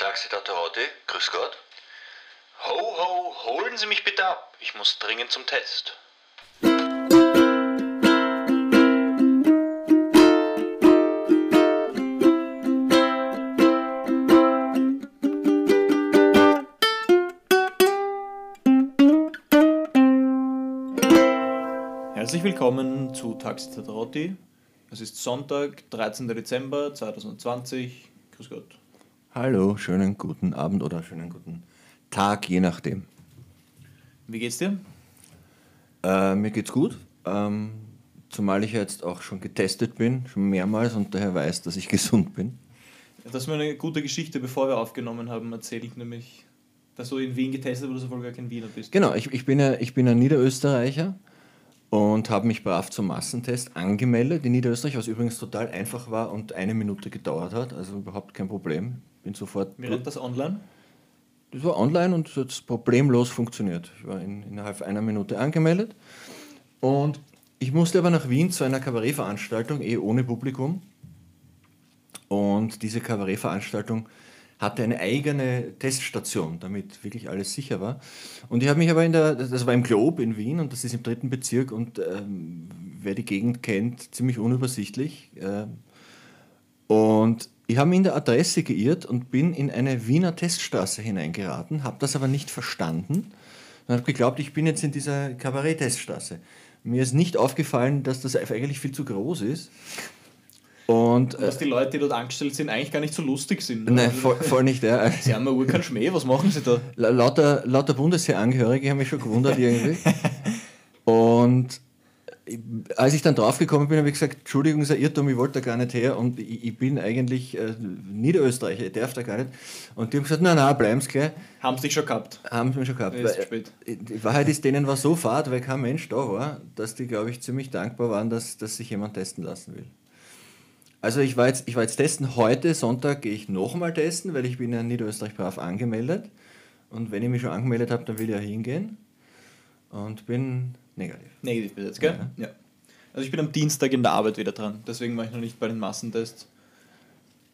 Taxi Tatarati, grüß Gott. Ho, ho, holen Sie mich bitte ab. Ich muss dringend zum Test. Herzlich willkommen zu Taxi Tataroti. Es ist Sonntag, 13. Dezember 2020. Grüß Gott. Hallo, schönen guten Abend oder schönen guten Tag, je nachdem. Wie geht's dir? Äh, mir geht's gut, ähm, zumal ich jetzt auch schon getestet bin, schon mehrmals und daher weiß, dass ich gesund bin. Das ist mir eine gute Geschichte, bevor wir aufgenommen haben, erzählt, nämlich, dass du in Wien getestet wurdest, obwohl du gar kein Wiener bist. Genau, ich, ich, bin, ja, ich bin ein Niederösterreicher und habe mich brav zum Massentest angemeldet in Niederösterreich, was übrigens total einfach war und eine Minute gedauert hat, also überhaupt kein Problem. Bin sofort. Wie rennt das online? Das war online und hat problemlos funktioniert. Ich war in, innerhalb einer Minute angemeldet und ich musste aber nach Wien zu einer Kabarettveranstaltung, eh ohne Publikum. Und diese Kabarettveranstaltung hatte eine eigene Teststation, damit wirklich alles sicher war. Und ich habe mich aber in der, das war im Glob in Wien und das ist im dritten Bezirk und ähm, wer die Gegend kennt, ziemlich unübersichtlich. Ähm, und ich habe mich in der Adresse geirrt und bin in eine Wiener Teststraße hineingeraten, habe das aber nicht verstanden und habe geglaubt, ich bin jetzt in dieser Kabarett-Teststraße. Mir ist nicht aufgefallen, dass das eigentlich viel zu groß ist. Und, Und dass die Leute, die dort angestellt sind, eigentlich gar nicht so lustig sind. Nein, voll, voll nicht. Ja. Sie haben ja Uhr keinen Schmäh, was machen sie da? La- Lauter, lauter Bundesheerangehörige haben mich schon gewundert irgendwie. Und als ich dann draufgekommen bin, habe ich gesagt, Entschuldigung, ist ein Irrtum, ich wollte da gar nicht her und ich, ich bin eigentlich äh, Niederösterreicher, ich darf da gar nicht. Und die haben gesagt, nein, nein, bleiben Sie gleich. Haben sie dich schon gehabt? Haben sie mir schon gehabt. Ist Weil, spät. äh, Die Wahrheit ist, denen war so fad, weil kein Mensch da war, dass die, glaube ich, ziemlich dankbar waren, dass, dass sich jemand testen lassen will. Also ich war jetzt, ich war jetzt testen. Heute, Sonntag, gehe ich nochmal testen, weil ich bin ja in Niederösterreich brav angemeldet. Und wenn ich mich schon angemeldet habe, dann will ich ja hingehen. Und bin negativ. Negativ bis jetzt, gell? Ja. Also ich bin am Dienstag in der Arbeit wieder dran, deswegen war ich noch nicht bei den Massentests.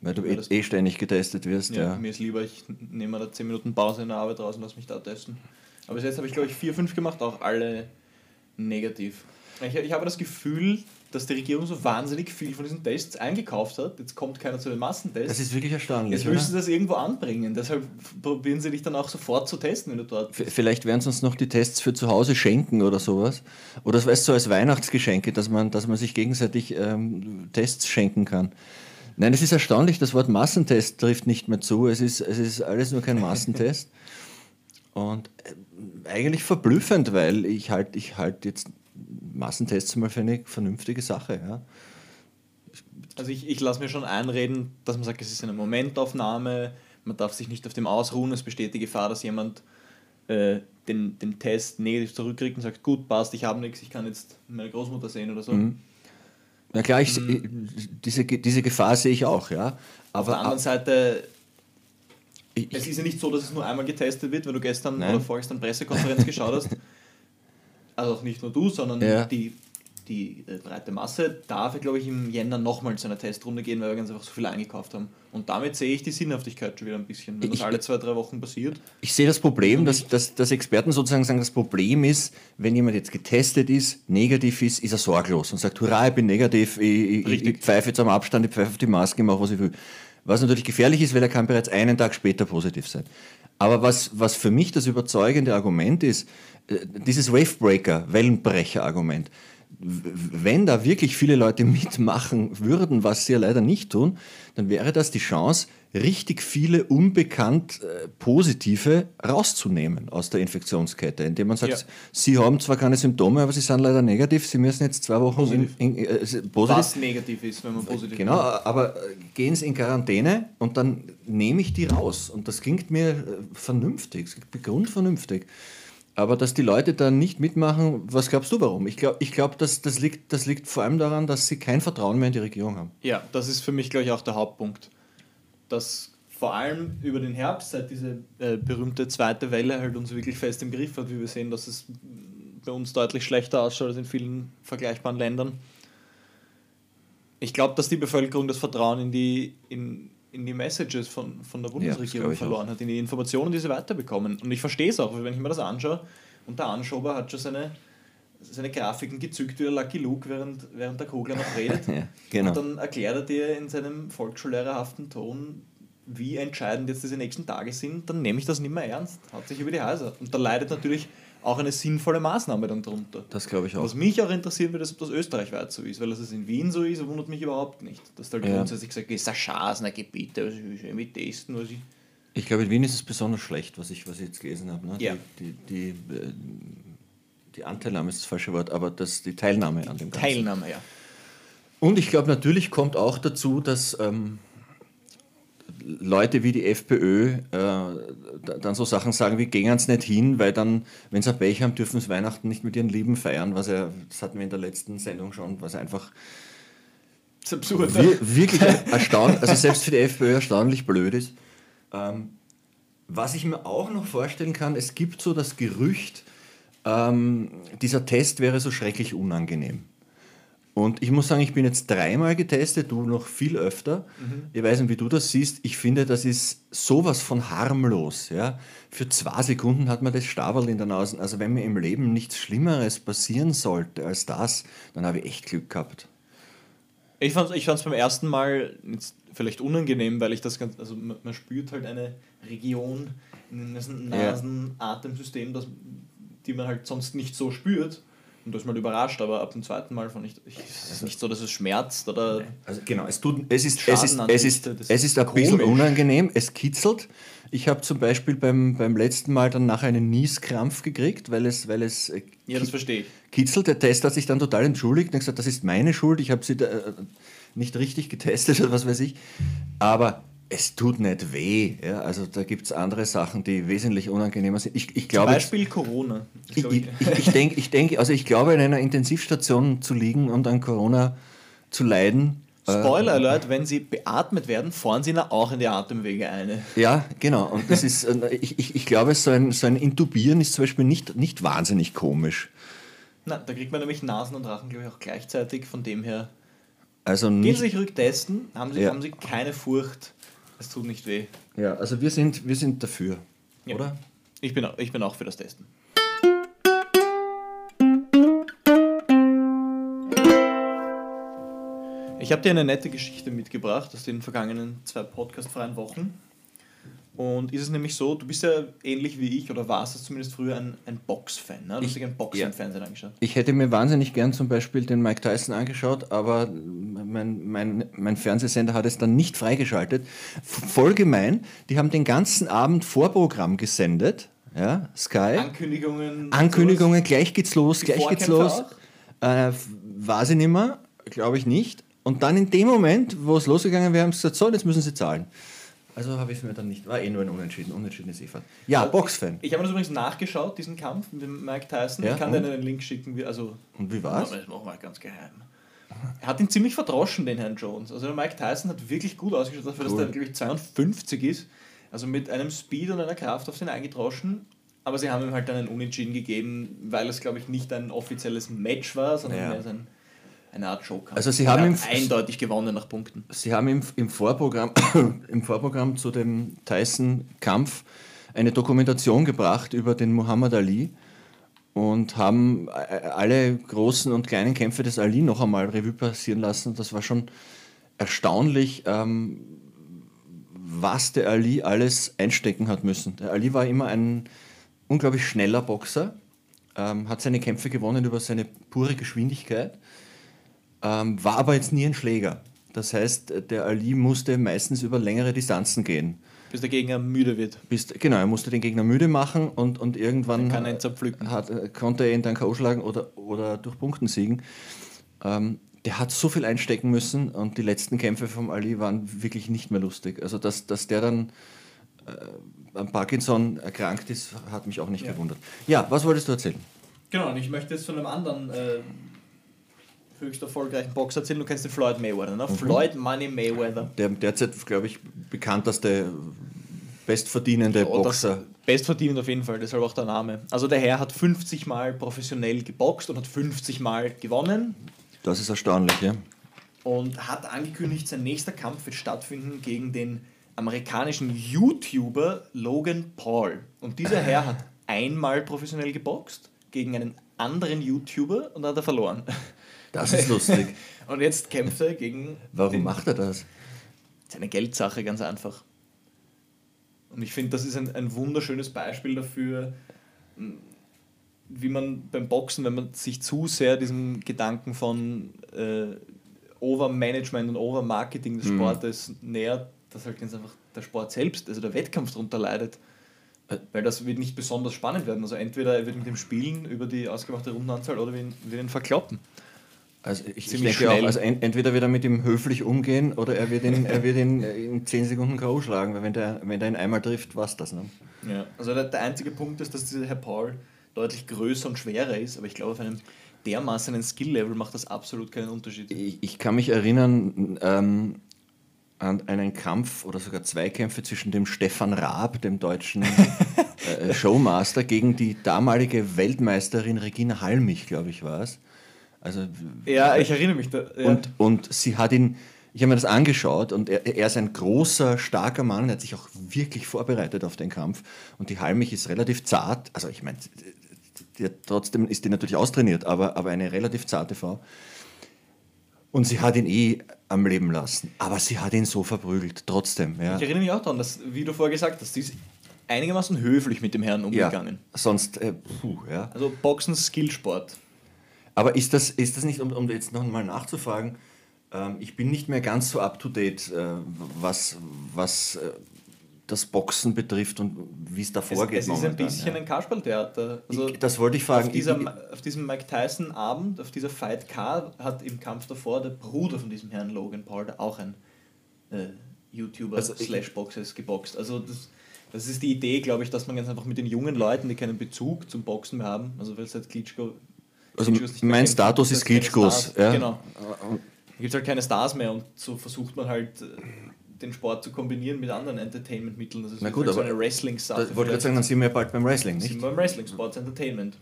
Weil du Ja, eh, eh ständig getestet wirst. Ja, Ja. Mir ist lieber, ich nehme mal da 10 Minuten Pause in der Arbeit raus und lasse mich da testen. Aber bis jetzt habe ich, glaube ich, 4, 5 gemacht, auch alle negativ. Ich, ich habe das Gefühl, dass die Regierung so wahnsinnig viel von diesen Tests eingekauft hat. Jetzt kommt keiner zu den Massentests. Das ist wirklich erstaunlich. Jetzt du oder? das irgendwo anbringen. Deshalb probieren sie dich dann auch sofort zu testen, wenn du dort V- Vielleicht werden sie uns noch die Tests für zu Hause schenken oder sowas. Oder das weißt du, so als Weihnachtsgeschenke, dass man, dass man sich gegenseitig ähm, Tests schenken kann. Nein, es ist erstaunlich, das Wort Massentest trifft nicht mehr zu. Es ist, es ist alles nur kein Massentest. Und äh, eigentlich verblüffend, weil ich halt, ich halt jetzt Massentests mal für eine vernünftige Sache. Ja. Also ich, ich lasse mir schon einreden, dass man sagt, es ist eine Momentaufnahme, man darf sich nicht auf dem ausruhen, es besteht die Gefahr, dass jemand äh, den, den Test negativ zurückkriegt und sagt, gut, passt, ich habe nichts, ich kann jetzt meine Großmutter sehen oder so. Mhm. Na klar, ich, ich, diese, diese Gefahr sehe ich auch, ja. Auf Aber der anderen Seite, ich, es ist ja nicht so, dass es nur einmal getestet wird, wenn du gestern Nein. oder vorgestern Pressekonferenz geschaut hast. Also nicht nur du, sondern Ja. die, die äh, breite Masse darf, glaube ich, im Jänner nochmal zu einer Testrunde gehen, weil wir ganz einfach so viel eingekauft haben. Und damit sehe ich die Sinnhaftigkeit schon wieder ein bisschen. Wenn das Ich- alle zwei, drei Wochen passiert, Ich sehe das Problem, dass, dass, dass Experten sozusagen sagen, das Problem ist, wenn jemand jetzt getestet ist, negativ ist, ist er sorglos und sagt, hurra, ich bin negativ, ich, ich, ich pfeife jetzt am Abstand, ich pfeife auf die Maske, ich mache, was ich will. Was natürlich gefährlich ist, weil er kann bereits einen Tag später positiv sein. Aber was, was für mich das überzeugende Argument ist, dieses Wavebreaker, Wellenbrecher-Argument, wenn da wirklich viele Leute mitmachen würden, was sie ja leider nicht tun, dann wäre das die Chance, richtig viele unbekannt äh, positive rauszunehmen aus der Infektionskette, indem man sagt, Ja. sie haben zwar keine Symptome, aber sie sind leider negativ, sie müssen jetzt zwei Wochen Positiv. In, in, äh, positiv was negativ ist, wenn man positiv Genau, aber äh, gehen Sie in Quarantäne und dann nehme ich die raus. Und das klingt mir äh, vernünftig, es klingt grundvernünftig. Aber dass die Leute dann nicht mitmachen, was glaubst du warum? Ich glaube, ich glaub, das, das, liegt, das liegt vor allem daran, dass sie kein Vertrauen mehr in die Regierung haben. Ja, das ist für mich, glaube ich, auch der Hauptpunkt. Dass vor allem über den Herbst, seit diese äh, berühmte zweite Welle halt uns wirklich fest im Griff hat, wie wir sehen, dass es bei uns deutlich schlechter ausschaut als in vielen vergleichbaren Ländern. Ich glaube, dass die Bevölkerung das Vertrauen in die, in, in die Messages von, von der Bundesregierung ich verloren hat, in die Informationen, die sie weiterbekommen. Und ich verstehe es auch, wenn ich mir das anschaue, und der Anschober hat schon seine, seine Grafiken gezückt wie der Lucky Luke, während, während der Kogler noch redet. Ja, genau. Und dann erklärt er dir in seinem volksschullehrerhaften Ton, wie entscheidend jetzt diese nächsten Tage sind, dann nehme ich das nicht mehr ernst. Hat sich über die Häuser. Und da leidet natürlich auch eine sinnvolle Maßnahme dann drunter. Das glaube ich auch. Was mich auch interessieren würde, ist, ob das österreichweit so ist, weil dass es in Wien so ist, wundert mich überhaupt nicht. Dass da Ja. grundsätzlich gesagt ist, ein Schasener Gebiete, also ich will irgendwie testen, was ich. Ich glaube, in Wien ist es besonders schlecht, was ich, was ich jetzt gelesen habe. Ne? Ja. Die, die, die, äh, die Anteilnahme ist das falsche Wort, aber das, die Teilnahme an dem Ganzen. Teilnahme, ja. Und ich glaube, natürlich kommt auch dazu, dass ähm, Leute wie die FPÖ äh, da- dann so Sachen sagen wie, gehen es nicht hin, weil dann, wenn sie ein Pech haben, dürfen sie Weihnachten nicht mit ihren Lieben feiern, was ja, das hatten wir in der letzten Sendung schon, was einfach Das ist absurd. wir, wirklich erstaunlich, also selbst für die FPÖ erstaunlich blöd ist. Ähm, was ich mir auch noch vorstellen kann, es gibt so das Gerücht, ähm, dieser Test wäre so schrecklich unangenehm. Und ich muss sagen, ich bin jetzt dreimal getestet, du noch viel öfter. Ich weiß nicht, wie du das siehst. Ich finde, das ist sowas von harmlos. Ja? Für zwei Sekunden hat man das Stabel in der Nase. Also wenn mir im Leben nichts Schlimmeres passieren sollte als das, dann habe ich echt Glück gehabt. Ich fand es ich fand's beim ersten Mal jetzt vielleicht unangenehm, weil ich das ganz, also man, man spürt halt eine Region in diesem. Nasen-Atemsystem, das, die man halt sonst nicht so spürt. Und da ist man halt überrascht, aber ab dem zweiten Mal fand ich, ich es ist nicht so, dass es schmerzt oder. Also genau, es, tut, es, ist, es, ist, es, ist, das es ist ein ist bisschen komisch. unangenehm, es kitzelt. Ich habe zum Beispiel beim, beim letzten Mal dann nachher einen Nieskrampf gekriegt, weil es, weil es äh, Ja, das verstehe ich. kitzelt. Der Test hat sich dann total entschuldigt und gesagt, das ist meine Schuld, ich habe sie da, äh, nicht richtig getestet oder was weiß ich. Aber es tut nicht weh. Ja? Also da gibt es andere Sachen, die wesentlich unangenehmer sind. Ich, ich Zum glaube, Beispiel Corona. Das ich, ich, ich, denke, ich denk, also ich glaube, in einer Intensivstation zu liegen und an Corona zu leiden. äh, Spoiler Alert, wenn sie beatmet werden, fahren sie auch in die Atemwege eine. Ja, genau. Und das ist, ich, ich, glaube, so ein, so ein Intubieren ist zum Beispiel nicht, nicht wahnsinnig komisch. Na, da kriegt man nämlich Nasen und Rachen, glaube ich, auch gleichzeitig. Von dem her, Also gehen Sie sich ruhig testen, haben Sie, Ja. haben sie keine Furcht. Es tut nicht weh. ja, also wir sind, wir sind dafür, Ja. oder? Ich bin, auch- ich bin auch für das Testen. Ich habe dir eine nette Geschichte mitgebracht aus den vergangenen zwei podcastfreien Wochen. Und ist es nämlich so, du bist ja ähnlich wie ich, oder warst es zumindest früher ein, ein Box-Fan. Ne? Du Ich- hast dich ein Boxen ja. im Fernsehen angeschaut. Ich hätte mir wahnsinnig gern zum Beispiel den Mike Tyson angeschaut, aber mein, mein, mein Fernsehsender hat es dann nicht freigeschaltet. Voll gemein, die haben den ganzen Abend Vorprogramm gesendet, ja, Sky. Ankündigungen. Ankündigungen, gleich geht's los, Die gleich geht's Vorkämpfe los. Äh, weiß ich nicht mehr, glaube ich nicht. Und dann in dem Moment, wo es losgegangen wäre, haben sie gesagt, so, jetzt müssen sie zahlen. Also habe ich es mir dann nicht, war eh nur ein Unentschieden, Unentschieden ist eh fad. Ja, Boxfan. Ich habe mir das übrigens nachgeschaut, diesen Kampf mit dem Mike Tyson. Ja, ich kann dir einen Link schicken. Wie, also, Und wie war's? Das machen wir ganz geheim. Er hat ihn ziemlich verdroschen, den Herrn Jones. Also der Mike Tyson hat wirklich gut ausgeschaut, dafür, Cool. dass der, glaube ich, 52 ist. Also mit einem Speed und einer Kraft auf den eingedroschen. Aber sie haben ihm halt dann einen Unentschieden gegeben, weil es, glaube ich, nicht ein offizielles Match war, sondern Ja. mehr so ein, eine Art Showkampf. Also sie haben ihm- eindeutig gewonnen nach Punkten. Sie haben im, im, Vorprogramm, im Vorprogramm zu dem Tyson-Kampf eine Dokumentation gebracht über den Muhammad Ali und haben äh, alle großen und kleinen Kämpfe des Ali noch einmal Revue passieren lassen. Das war schon erstaunlich, ähm, was der Ali alles einstecken hat müssen. Der Ali war immer ein unglaublich schneller Boxer, ähm, hat seine Kämpfe gewonnen über seine pure Geschwindigkeit ähm, war aber jetzt nie ein Schläger. Das heißt, der Ali musste meistens über längere Distanzen gehen. Bis der Gegner müde wird. Bis, genau, er musste den Gegner müde machen und, und irgendwann Dann kann er ihn zerpflücken. hat, äh, konnte er ihn dann K.O. schlagen oder, oder durch Punkten siegen. Ähm, der hat so viel einstecken müssen und die letzten Kämpfe vom Ali waren wirklich nicht mehr lustig. Also, dass, dass der dann äh, an Parkinson erkrankt ist, hat mich auch nicht Ja. gewundert. Ja, was wolltest du erzählen? Genau, und ich möchte jetzt von einem anderen äh, höchst erfolgreichen Boxer erzählen. Du kennst den Floyd Mayweather, ne? Floyd Money Mayweather. Der derzeit, glaube ich, bekannteste, bestverdienende Ja, Boxer. Bestverdient auf jeden Fall, deshalb auch der Name. Also der Herr hat 50 Mal professionell geboxt und hat 50 Mal gewonnen. Das ist erstaunlich, ja. und hat angekündigt, sein nächster Kampf wird stattfinden gegen den amerikanischen YouTuber Logan Paul. Und dieser Herr hat einmal professionell geboxt gegen einen anderen YouTuber und hat er verloren. Das ist lustig. und jetzt kämpft er gegen. Warum den, macht er das? Das ist eine Geldsache, ganz einfach. Und ich finde, das ist ein, ein wunderschönes Beispiel dafür, wie man beim Boxen, wenn man sich zu sehr diesem Gedanken von äh, Overmanagement und Overmarketing des Sportes mhm. nähert, dass halt ganz einfach der Sport selbst, also der Wettkampf darunter leidet. Weil das wird nicht besonders spannend werden. Also entweder er wird mit dem spielen über die ausgemachte Rundenanzahl oder wir ihn, wir ihn verkloppen. Also ich, ich denke schnell. auch, also entweder wird er mit ihm höflich umgehen oder er wird ihn, er wird ihn in 10 Sekunden K.O. schlagen, weil wenn der, wenn der ihn einmal trifft, was das. Ne? Ja, also der, der einzige Punkt ist, dass dieser Herr Paul deutlich größer und schwerer ist, aber ich glaube, auf einem dermaßen Skill-Level macht das absolut keinen Unterschied. Ich, ich kann mich erinnern, ähm, an einen Kampf oder sogar zwei Kämpfe zwischen dem Stefan Raab, dem deutschen äh, Showmaster, gegen die damalige Weltmeisterin Regina Halmich, glaube ich, war es. Also, ja, ich erinnere mich. Da, ja. und, und sie hat ihn, ich habe mir das angeschaut und er, er ist ein großer, starker Mann, er hat sich auch wirklich vorbereitet auf den Kampf. Und die Halmich ist relativ zart, also ich meine, trotzdem ist die natürlich austrainiert, aber, aber eine relativ zarte Frau. Und sie hat ihn eh am Leben lassen. Aber sie hat ihn so verprügelt, trotzdem. Ja. Ich erinnere mich auch daran, dass, wie du vorher gesagt hast, sie ist einigermaßen höflich mit dem Herrn umgegangen. Ja, sonst, äh, puh, ja. Also Boxen Skillsport. Aber ist das, ist das nicht, um, um jetzt noch mal nachzufragen, ähm, ich bin nicht mehr ganz so up to date, äh, was, was äh, das Boxen betrifft und wie es da vorgeht. Es, es ist ein bisschen ja. ein Kasperltheater. Also das wollte ich fragen. Auf, dieser, auf diesem Mike Tyson Abend, auf dieser Fight Card, hat im Kampf davor der Bruder von diesem Herrn Logan Paul auch ein äh, YouTuber also slash Boxers geboxt. Also das, das ist die Idee, glaube ich, dass man ganz einfach mit den jungen Leuten, die keinen Bezug zum Boxen mehr haben, also weil es halt Klitschko... Also mein Status ist Klitschkos. Ja. Genau. Da gibt es halt keine Stars mehr und so versucht man halt äh, den Sport zu kombinieren mit anderen Entertainment-Mitteln. Das ist Na gut, halt so eine Wrestling-Sache. Ich wollte gerade sagen, dann sind wir bald beim Wrestling, nicht? Sind wir beim Wrestling, Sports Entertainment.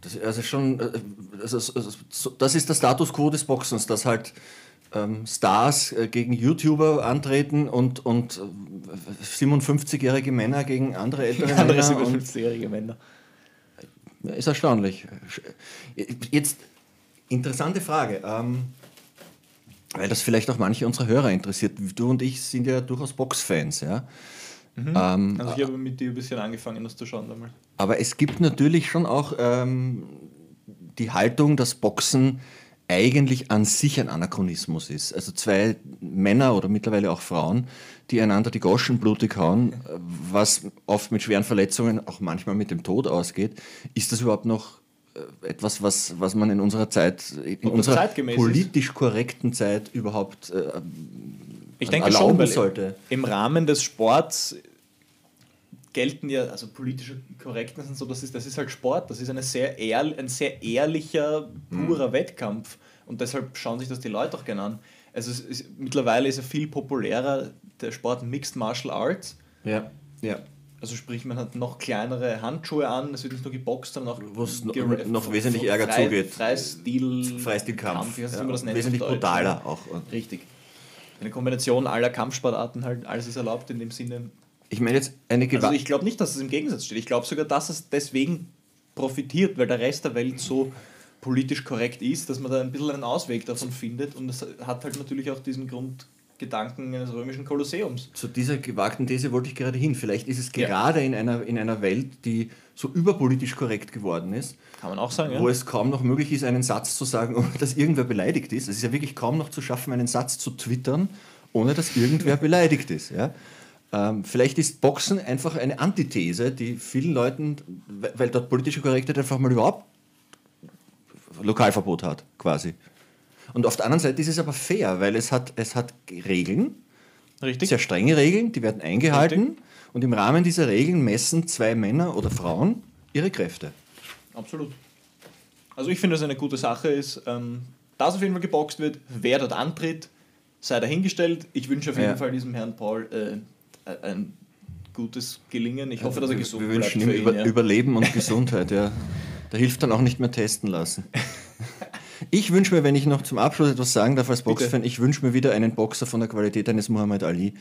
Das, also schon, äh, also, also, das ist der Status quo des Boxens, dass halt ähm, Stars äh, gegen YouTuber antreten und, und 57-jährige äh, Männer gegen andere ältere Männer. Andere 57-jährige Männer. Ist erstaunlich. Jetzt, interessante Frage. Ähm, weil das vielleicht auch manche unserer Hörer interessiert. Du und ich sind ja durchaus Boxfans, ja. Mhm. Ähm, also ich habe mit dir ein bisschen angefangen, das zu schauen damals. Aber es gibt natürlich schon auch ähm, die Haltung, dass Boxen eigentlich an sich ein Anachronismus ist. Also zwei Männer oder mittlerweile auch Frauen, die einander die Goschen blutig hauen, was oft mit schweren Verletzungen, auch manchmal mit dem Tod ausgeht. Ist das überhaupt noch äh, etwas, was, was man in unserer Zeit, in unserer politisch korrekten Zeit überhaupt äh, ich denke erlauben schon, sollte. Im Rahmen des Sports gelten ja, also politische Korrektness und so, das ist, das ist halt Sport, das ist eine sehr ehrl, ein sehr ehrlicher, purer mhm. Wettkampf. Und deshalb schauen sich das die Leute auch gerne an. Also ist, mittlerweile ist er viel populärer, der Sport Mixed Martial Arts. Ja, ja. Also sprich, man hat noch kleinere Handschuhe an, es wird nicht nur geboxt, sondern auch noch, noch wesentlich ärger frei, zugeht. Freistil, Freistilkampf. Ja, wesentlich brutaler auch. Richtig. Eine Kombination aller Kampfsportarten, halt alles ist erlaubt in dem Sinne. Ich meine jetzt eine Gewa Also ich glaube nicht, dass es im Gegensatz steht. Ich glaube sogar, dass es deswegen profitiert, weil der Rest der Welt so politisch korrekt ist, dass man da ein bisschen einen Ausweg davon findet und es hat halt natürlich auch diesen Grund Gedanken eines römischen Kolosseums. Zu dieser gewagten These wollte ich gerade hin. Vielleicht ist es gerade ja. in, einer, in einer Welt, die so überpolitisch korrekt geworden ist, kann man auch sagen, wo ja. es kaum noch möglich ist, einen Satz zu sagen, ohne dass irgendwer beleidigt ist. Es ist ja wirklich kaum noch zu schaffen, einen Satz zu twittern, ohne dass irgendwer beleidigt ist. Ja? Ähm, vielleicht ist Boxen einfach eine Antithese, die vielen Leuten, weil dort politische Korrektheit einfach mal überhaupt Lokalverbot hat, quasi. Und auf der anderen Seite ist es aber fair, weil es hat, es hat Regeln, Richtig. sehr strenge Regeln, die werden eingehalten. Richtig. Und im Rahmen dieser Regeln messen zwei Männer oder Frauen ihre Kräfte. Absolut. Also ich finde, dass eine gute Sache ist, ähm, dass auf jeden Fall geboxt wird, wer dort antritt, sei dahingestellt. Ich wünsche auf jeden ja. Fall diesem Herrn Paul äh, ein gutes Gelingen. Ich hoffe, dass er gesund bleibt. Wir wünschen ihm Über ja. Überleben und Gesundheit, ja. Da hilft dann auch nicht mehr testen lassen. Ich wünsche mir, wenn ich noch zum Abschluss etwas sagen darf als Boxfan, ich wünsche mir wieder einen Boxer von der Qualität eines Muhammad Ali.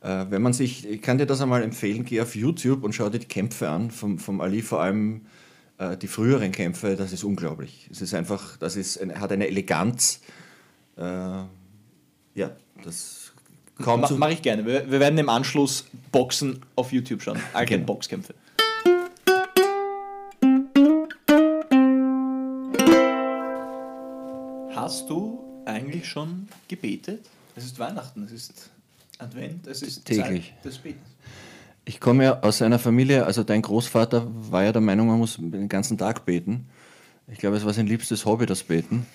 Äh, wenn man sich, ich kann dir das einmal empfehlen, geh auf YouTube und schau dir die Kämpfe an vom, vom Ali, vor allem äh, die früheren Kämpfe, das ist unglaublich. Es ist einfach, das ist, ein, hat eine Eleganz. Äh, ja, das kaum Ma. Mache ich gerne. Wir, wir werden im Anschluss Boxen auf YouTube schauen. Allgemein Genau. Boxkämpfe. Hast du eigentlich schon gebetet? Es ist Weihnachten, es ist Advent, es ist Täglich. Zeit des Betens. Ich komme ja aus einer Familie, also dein Großvater war ja der Meinung, man muss den ganzen Tag beten. Ich glaube, es war sein liebstes Hobby, das Beten.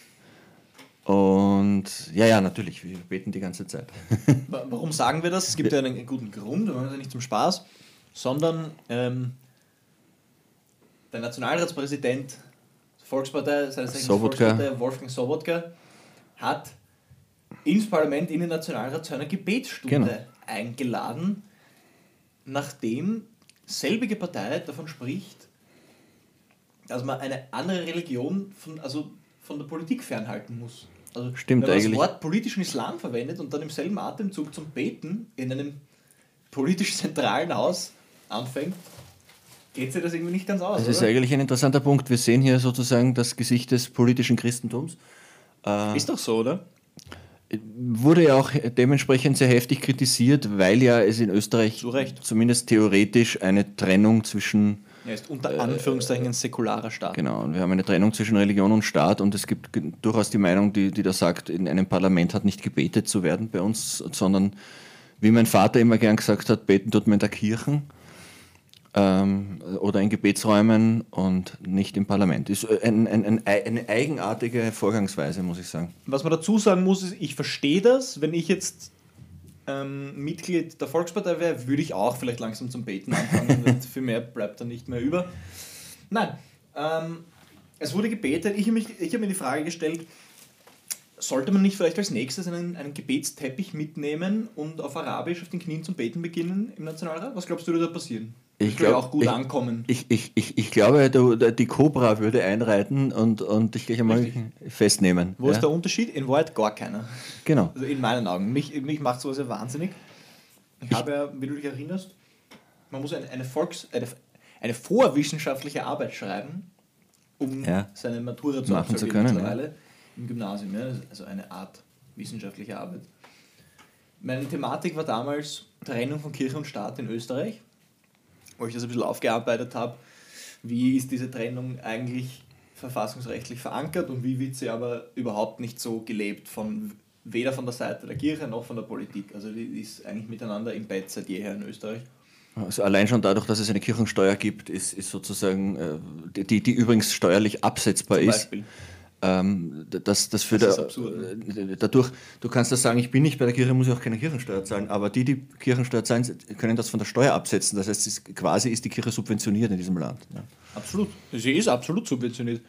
Und ja, ja, natürlich, wir beten die ganze Zeit. Wa- Warum sagen wir das? Es gibt ja einen guten Grund, wir machen das ja nicht zum Spaß, sondern ähm, der Nationalratspräsident der Volkspartei, seines Zeichens. Volkspartei, Wolfgang Sobotka, hat ins Parlament in den Nationalrat zu einer Gebetsstunde Genau. eingeladen, nachdem selbige Partei davon spricht, dass man eine andere Religion von, also von der Politik fernhalten muss. Also Stimmt wenn man eigentlich. das Wort politischen Islam verwendet und dann im selben Atemzug zum Beten in einem politisch zentralen Haus anfängt, geht sich das irgendwie nicht ganz aus. Das ist oder? eigentlich ein interessanter Punkt. Wir sehen hier sozusagen das Gesicht des politischen Christentums. Äh, ist doch so, oder? wurde ja auch dementsprechend sehr heftig kritisiert, weil ja es in Österreich Zu Recht. zumindest theoretisch eine Trennung zwischen Er ist unter Anführungszeichen ein säkularer Staat. Genau, und wir haben eine Trennung zwischen Religion und Staat und es gibt durchaus die Meinung, die, die da sagt, in einem Parlament hat nicht gebetet zu werden bei uns, sondern wie mein Vater immer gern gesagt hat, beten tut man in der Kirche ähm, oder in Gebetsräumen und nicht im Parlament. Ist ein, ein, ein, eine eigenartige Vorgangsweise, muss ich sagen. Was man dazu sagen muss, ist, ich verstehe das. Wenn ich jetzt ähm, Mitglied der Volkspartei wäre, würde ich auch vielleicht langsam zum Beten anfangen. Viel mehr bleibt dann nicht mehr über. Nein, ähm, es wurde gebetet. Ich habe habe mir die Frage gestellt, sollte man nicht vielleicht als nächstes einen, einen Gebetsteppich mitnehmen und auf Arabisch auf den Knien zum Beten beginnen im Nationalrat? Was glaubst du, würde da passieren? Ich Das würde glaub- auch gut ich- ankommen. Ich, ich, ich, ich glaube, du, die Cobra würde einreiten und, und dich gleich einmal Richtig. festnehmen. Wo ja? ist der Unterschied? In Wahrheit gar keiner. Genau. Also in meinen Augen. Mich, mich macht sowas ja wahnsinnig. Ich habe ja, wie du dich erinnerst, man muss eine, eine, Volks-, eine, eine vorwissenschaftliche Arbeit schreiben, um Ja. seine Matura zu Machen zu können, mittlerweile im Gymnasium. Ja. Also eine Art wissenschaftliche Arbeit. Meine Thematik war damals Trennung von Kirche und Staat in Österreich, wo ich das ein bisschen aufgearbeitet habe. Wie ist diese Trennung eigentlich verfassungsrechtlich verankert und wie wird sie aber überhaupt nicht so gelebt, von, weder von der Seite der Kirche noch von der Politik. Also die ist eigentlich miteinander im Bett seit jeher in Österreich. Also allein schon dadurch, dass es eine Kirchensteuer gibt, ist, ist sozusagen, äh, die, die übrigens steuerlich absetzbar Zum ist, Beispiel. Ähm, das, das, für Das ist der- absurd, äh, dadurch, du kannst das sagen, ich bin nicht bei der Kirche, muss ich auch keine Kirchensteuer zahlen, aber die, die Kirchensteuer zahlen, können das von der Steuer absetzen. Das heißt, ist, quasi ist die Kirche subventioniert in diesem Land. Ja. Absolut. Sie ist absolut subventioniert.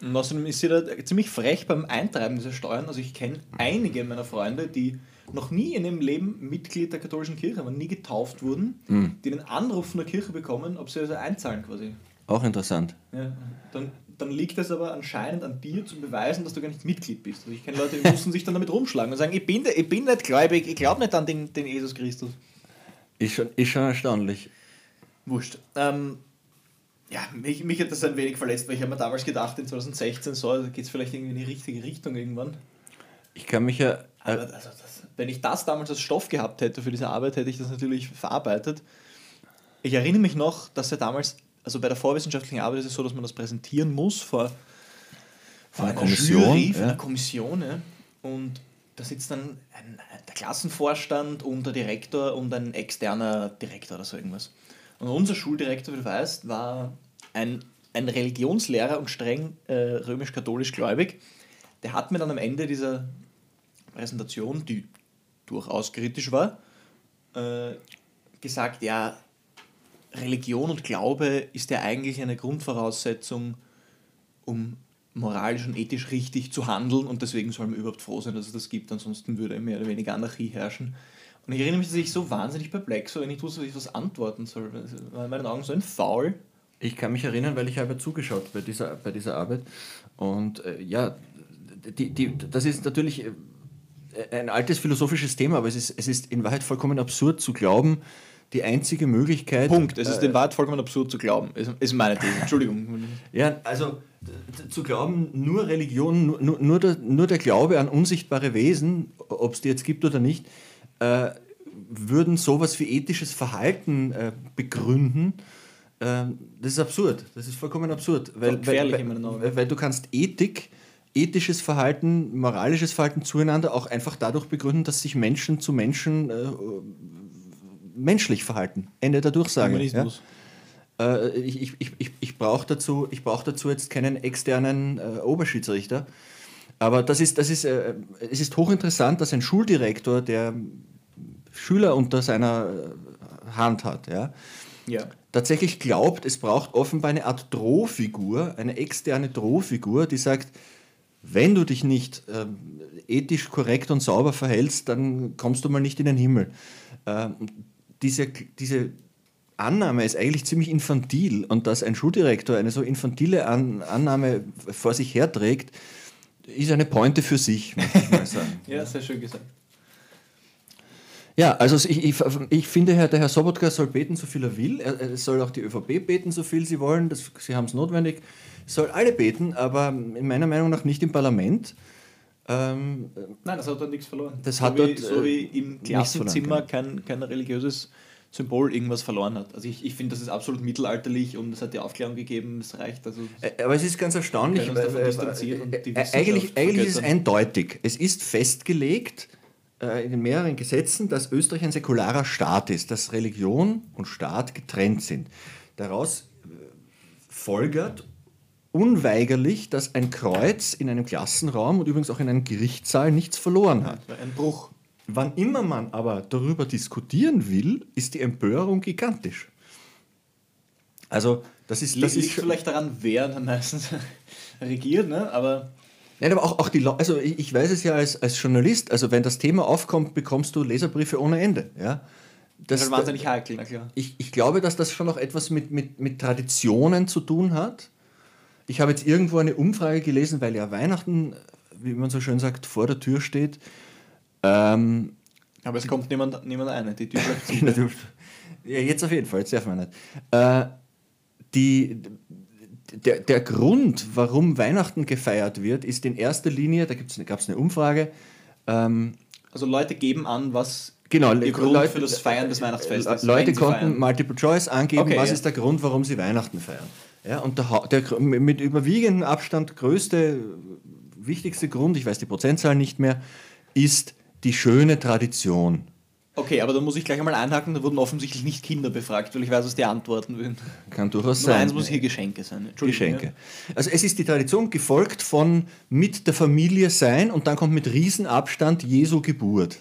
Und außerdem ist sie da ziemlich frech beim Eintreiben dieser Steuern. Also ich kenne einige meiner Freunde, die noch nie in ihrem Leben Mitglied der katholischen Kirche waren, nie getauft wurden, die einen Anruf von der Kirche bekommen, ob sie also einzahlen quasi. Auch interessant. Ja, dann, dann liegt es aber anscheinend an dir zu beweisen, dass du gar nicht Mitglied bist. Also ich kenne Leute, die müssen sich dann damit rumschlagen und sagen, ich bin, ich bin nicht gläubig, ich glaube nicht an den, den Jesus Christus. Ist schon, ist schon erstaunlich. Wurscht. Ähm, ja, mich, mich hat das ein wenig verletzt, weil ich habe mir damals gedacht, in 2016 so, da geht es vielleicht irgendwie in die richtige Richtung irgendwann. Ich kann mich ja. Äh, also das, wenn ich das damals als Stoff gehabt hätte für diese Arbeit, hätte ich das natürlich verarbeitet. Ich erinnere mich noch, dass er damals, also bei der vorwissenschaftlichen Arbeit ist es so, dass man das präsentieren muss vor, vor Einer einer Kommission, Jury, vor ja. einer Kommission. Ja. Und da sitzt dann ein, der Klassenvorstand und der Direktor und ein externer Direktor oder so irgendwas. Und unser Schuldirektor, wie du weißt, war ein, ein Religionslehrer und streng äh, römisch-katholisch gläubig. Der hat mir dann am Ende dieser Präsentation, die durchaus kritisch war, äh, gesagt, ja, Religion und Glaube ist ja eigentlich eine Grundvoraussetzung, um moralisch und ethisch richtig zu handeln und deswegen soll man überhaupt froh sein, dass es das gibt, ansonsten würde mehr oder weniger Anarchie herrschen. Und ich erinnere mich, dass ich so wahnsinnig perplex war, wenn ich wusste, wie ich was antworten soll. Es war in meinen Augen so ein Foul. Ich kann mich erinnern, weil ich habe zugeschaut bei dieser, bei dieser Arbeit. Und äh, ja, die, die, das ist natürlich äh, ein altes philosophisches Thema, aber es ist, es ist in Wahrheit vollkommen absurd zu glauben, die einzige Möglichkeit. Punkt. Es ist in Wahrheit vollkommen absurd zu glauben. Ist, ist meine These. Entschuldigung. Ja, also zu glauben, nur Religion, nur, nur, der, nur der Glaube an unsichtbare Wesen, ob es die jetzt gibt oder nicht, äh, würden sowas wie ethisches Verhalten äh, begründen. Ähm, das ist absurd. Das ist vollkommen absurd. Weil, weil, weil, weil du kannst Ethik, ethisches Verhalten, moralisches Verhalten zueinander auch einfach dadurch begründen, dass sich Menschen zu Menschen äh, menschlich verhalten. Ende der Durchsage. Ja? Äh, ich ich, ich, ich, brauche dazu, ich brauch dazu jetzt keinen externen äh, Oberschiedsrichter. Aber das ist, das ist, äh, es ist hochinteressant, dass ein Schuldirektor, der Schüler unter seiner äh, Hand hat, ja, Ja. tatsächlich glaubt, es braucht offenbar eine Art Drohfigur, eine externe Drohfigur, die sagt, wenn du dich nicht ähm, ethisch korrekt und sauber verhältst, dann kommst du mal nicht in den Himmel. Ähm, diese, diese Annahme ist eigentlich ziemlich infantil und dass ein Schuldirektor eine so infantile An Annahme vor sich herträgt, ist eine Pointe für sich, möchte ich mal sagen. Ja, sehr schön gesagt. Ja, also ich, ich, ich finde, Herr, der Herr Sobotka soll beten, so viel er will. Er, er soll auch die ÖVP beten, so viel sie wollen. Das, sie haben es notwendig. Soll alle beten, aber in meiner Meinung nach nicht im Parlament. Ähm, Nein, das hat dort nichts verloren. Das so hat wie, dort, so äh, wie im nichts Klassenzimmer kein, kein religiöses Symbol irgendwas verloren hat. Also ich, ich finde, das ist absolut mittelalterlich und es hat die Aufklärung gegeben, es reicht. Also äh, aber es ist ganz erstaunlich. Äh, distanzieren und die äh, eigentlich, eigentlich ist es eindeutig. Es ist festgelegt äh, in den mehreren Gesetzen, dass Österreich ein säkularer Staat ist, dass Religion und Staat getrennt sind. Daraus äh, folgert unweigerlich, dass ein Kreuz in einem Klassenraum und übrigens auch in einem Gerichtssaal nichts verloren hat. ein Bruch. Wann immer man aber darüber diskutieren will, ist die Empörung gigantisch. Also, das ist, das liegt ist vielleicht daran, wer dann meistens regiert, ne? aber Nein, aber auch, auch die Leute, also ich, ich weiß es ja als, als Journalist, also wenn das Thema aufkommt, bekommst du Leserbriefe ohne Ende. Ja? das ist wahnsinnig heikel, na klar. ich, ich glaube, dass das schon auch etwas mit, mit, mit Traditionen zu tun hat. Ich habe jetzt irgendwo eine Umfrage gelesen, weil ja Weihnachten, wie man so schön sagt, vor der Tür steht. Ähm, Aber es kommt niemand, niemand ein, die Tür bleibt zu. Ja, jetzt auf jeden Fall, jetzt darf man nicht. Äh, die, der, der Grund, warum Weihnachten gefeiert wird, ist in erster Linie, da gab es eine Umfrage, ähm, Also Leute geben an, was Genau, der Grund Leute- für das Feiern des Weihnachtsfestes ist. Leute konnten feiern. Multiple Choice angeben, Okay, was ja. ist der Grund, warum sie Weihnachten feiern. Ja, und der, der mit überwiegendem Abstand größte, wichtigste Grund, ich weiß die Prozentzahl nicht mehr, ist die schöne Tradition. Okay, aber da muss ich gleich einmal einhaken, da wurden offensichtlich nicht Kinder befragt, weil ich weiß, was die antworten würden. Kann durchaus Nummer sein. eins muss hier Geschenke sein. Entschuldigung, Geschenke. Also es ist die Tradition gefolgt von mit der Familie sein und dann kommt mit Riesenabstand Jesu Geburt.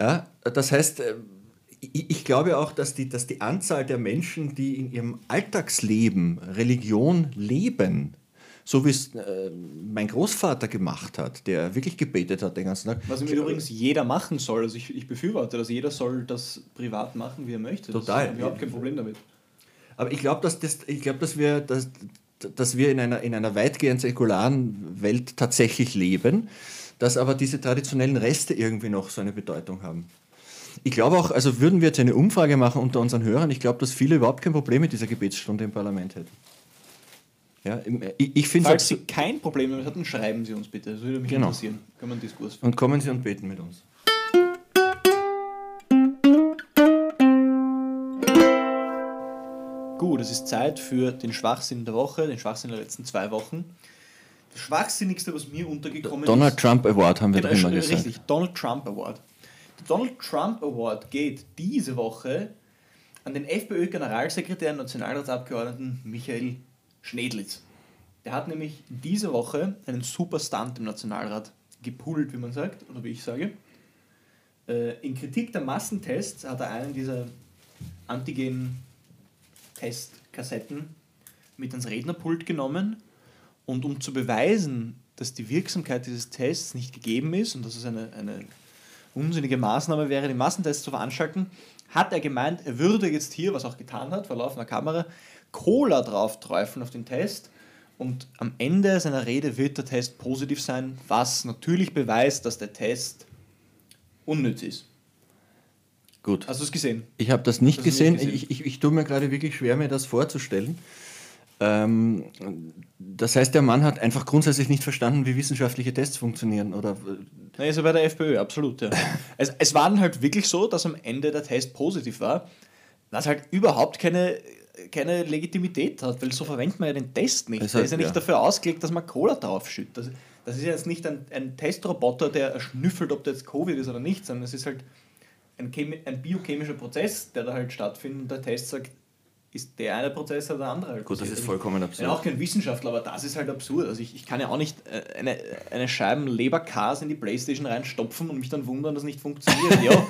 Ja, das heißt, äh, ich, ich glaube auch, dass die, dass die Anzahl der Menschen, die in ihrem Alltagsleben Religion leben, so wie es äh, mein Großvater gemacht hat, der wirklich gebetet hat den ganzen Tag. Was übrigens jeder machen soll. Also ich, ich befürworte das. Jeder soll das privat machen, wie er möchte. Das Total. ist überhaupt kein Problem damit. Aber ich glaube, dass, das, ich glaub, dass wir, dass, dass wir in, einer, in einer weitgehend säkularen Welt tatsächlich leben, dass aber diese traditionellen Reste irgendwie noch so eine Bedeutung haben. Ich glaube auch, also würden wir jetzt eine Umfrage machen unter unseren Hörern, ich glaube, dass viele überhaupt kein Problem mit dieser Gebetsstunde im Parlament hätten. Ja, im- ich, ich finde Falls Sie kein Problem damit hatten, schreiben Sie uns bitte. Das würde mich Genau. interessieren. Können wir einen Diskurs führen. Und kommen Sie und beten mit uns. Gut, es ist Zeit für den Schwachsinn der Woche, den Schwachsinn der letzten zwei Wochen. Das Schwachsinnigste, was mir untergekommen Donald ist... Trump Award haben wir Genau, immer sch- gesagt. Richtig, Donald Trump Award. Der Donald Trump Award geht diese Woche an den FPÖ-Generalsekretär und Nationalratsabgeordneten Michael Schnedlitz. Der hat nämlich diese Woche einen super Stunt im Nationalrat gepult, wie man sagt, oder wie ich sage. Äh, In Kritik der Massentests hat er einen dieser Antigen-Testkassetten mit ans Rednerpult genommen und um zu beweisen, dass die Wirksamkeit dieses Tests nicht gegeben ist und dass es eine, eine unsinnige Maßnahme wäre, die Massentests zu veranstalten, hat er gemeint, er würde jetzt hier, was auch getan hat, vor laufender Kamera, Cola drauf träufeln auf den Test und am Ende seiner Rede wird der Test positiv sein, was natürlich beweist, dass der Test unnütz ist. Gut. Hast du es gesehen? Ich habe das gesehen. nicht gesehen? Ich, ich, ich tue mir gerade wirklich schwer, mir das vorzustellen. Ähm, das heißt, der Mann hat einfach grundsätzlich nicht verstanden, wie wissenschaftliche Tests funktionieren. Oder, Nein, ist ja bei der FPÖ, absolut, ja. es, es war dann halt wirklich so, dass am Ende der Test positiv war, was halt überhaupt keine, keine Legitimität hat, weil so verwendet man ja den Test nicht. Es der hat- ist ja nicht ja. dafür ausgelegt, dass man Cola draufschüttet. Das, das ist ja jetzt nicht ein, ein Testroboter, der schnüffelt, ob der jetzt Covid ist oder nicht, sondern es ist halt ein, ein biochemischer Prozess, der da halt stattfindet und der Test sagt, ist der eine Prozess oder der andere halt. Gut, das ist vollkommen Ich bin absurd. auch kein Wissenschaftler, aber das ist halt absurd. Also ich, ich kann ja auch nicht äh, eine, eine Scheiben Leberkas in die Playstation reinstopfen und mich dann wundern, dass nicht funktioniert. Ja,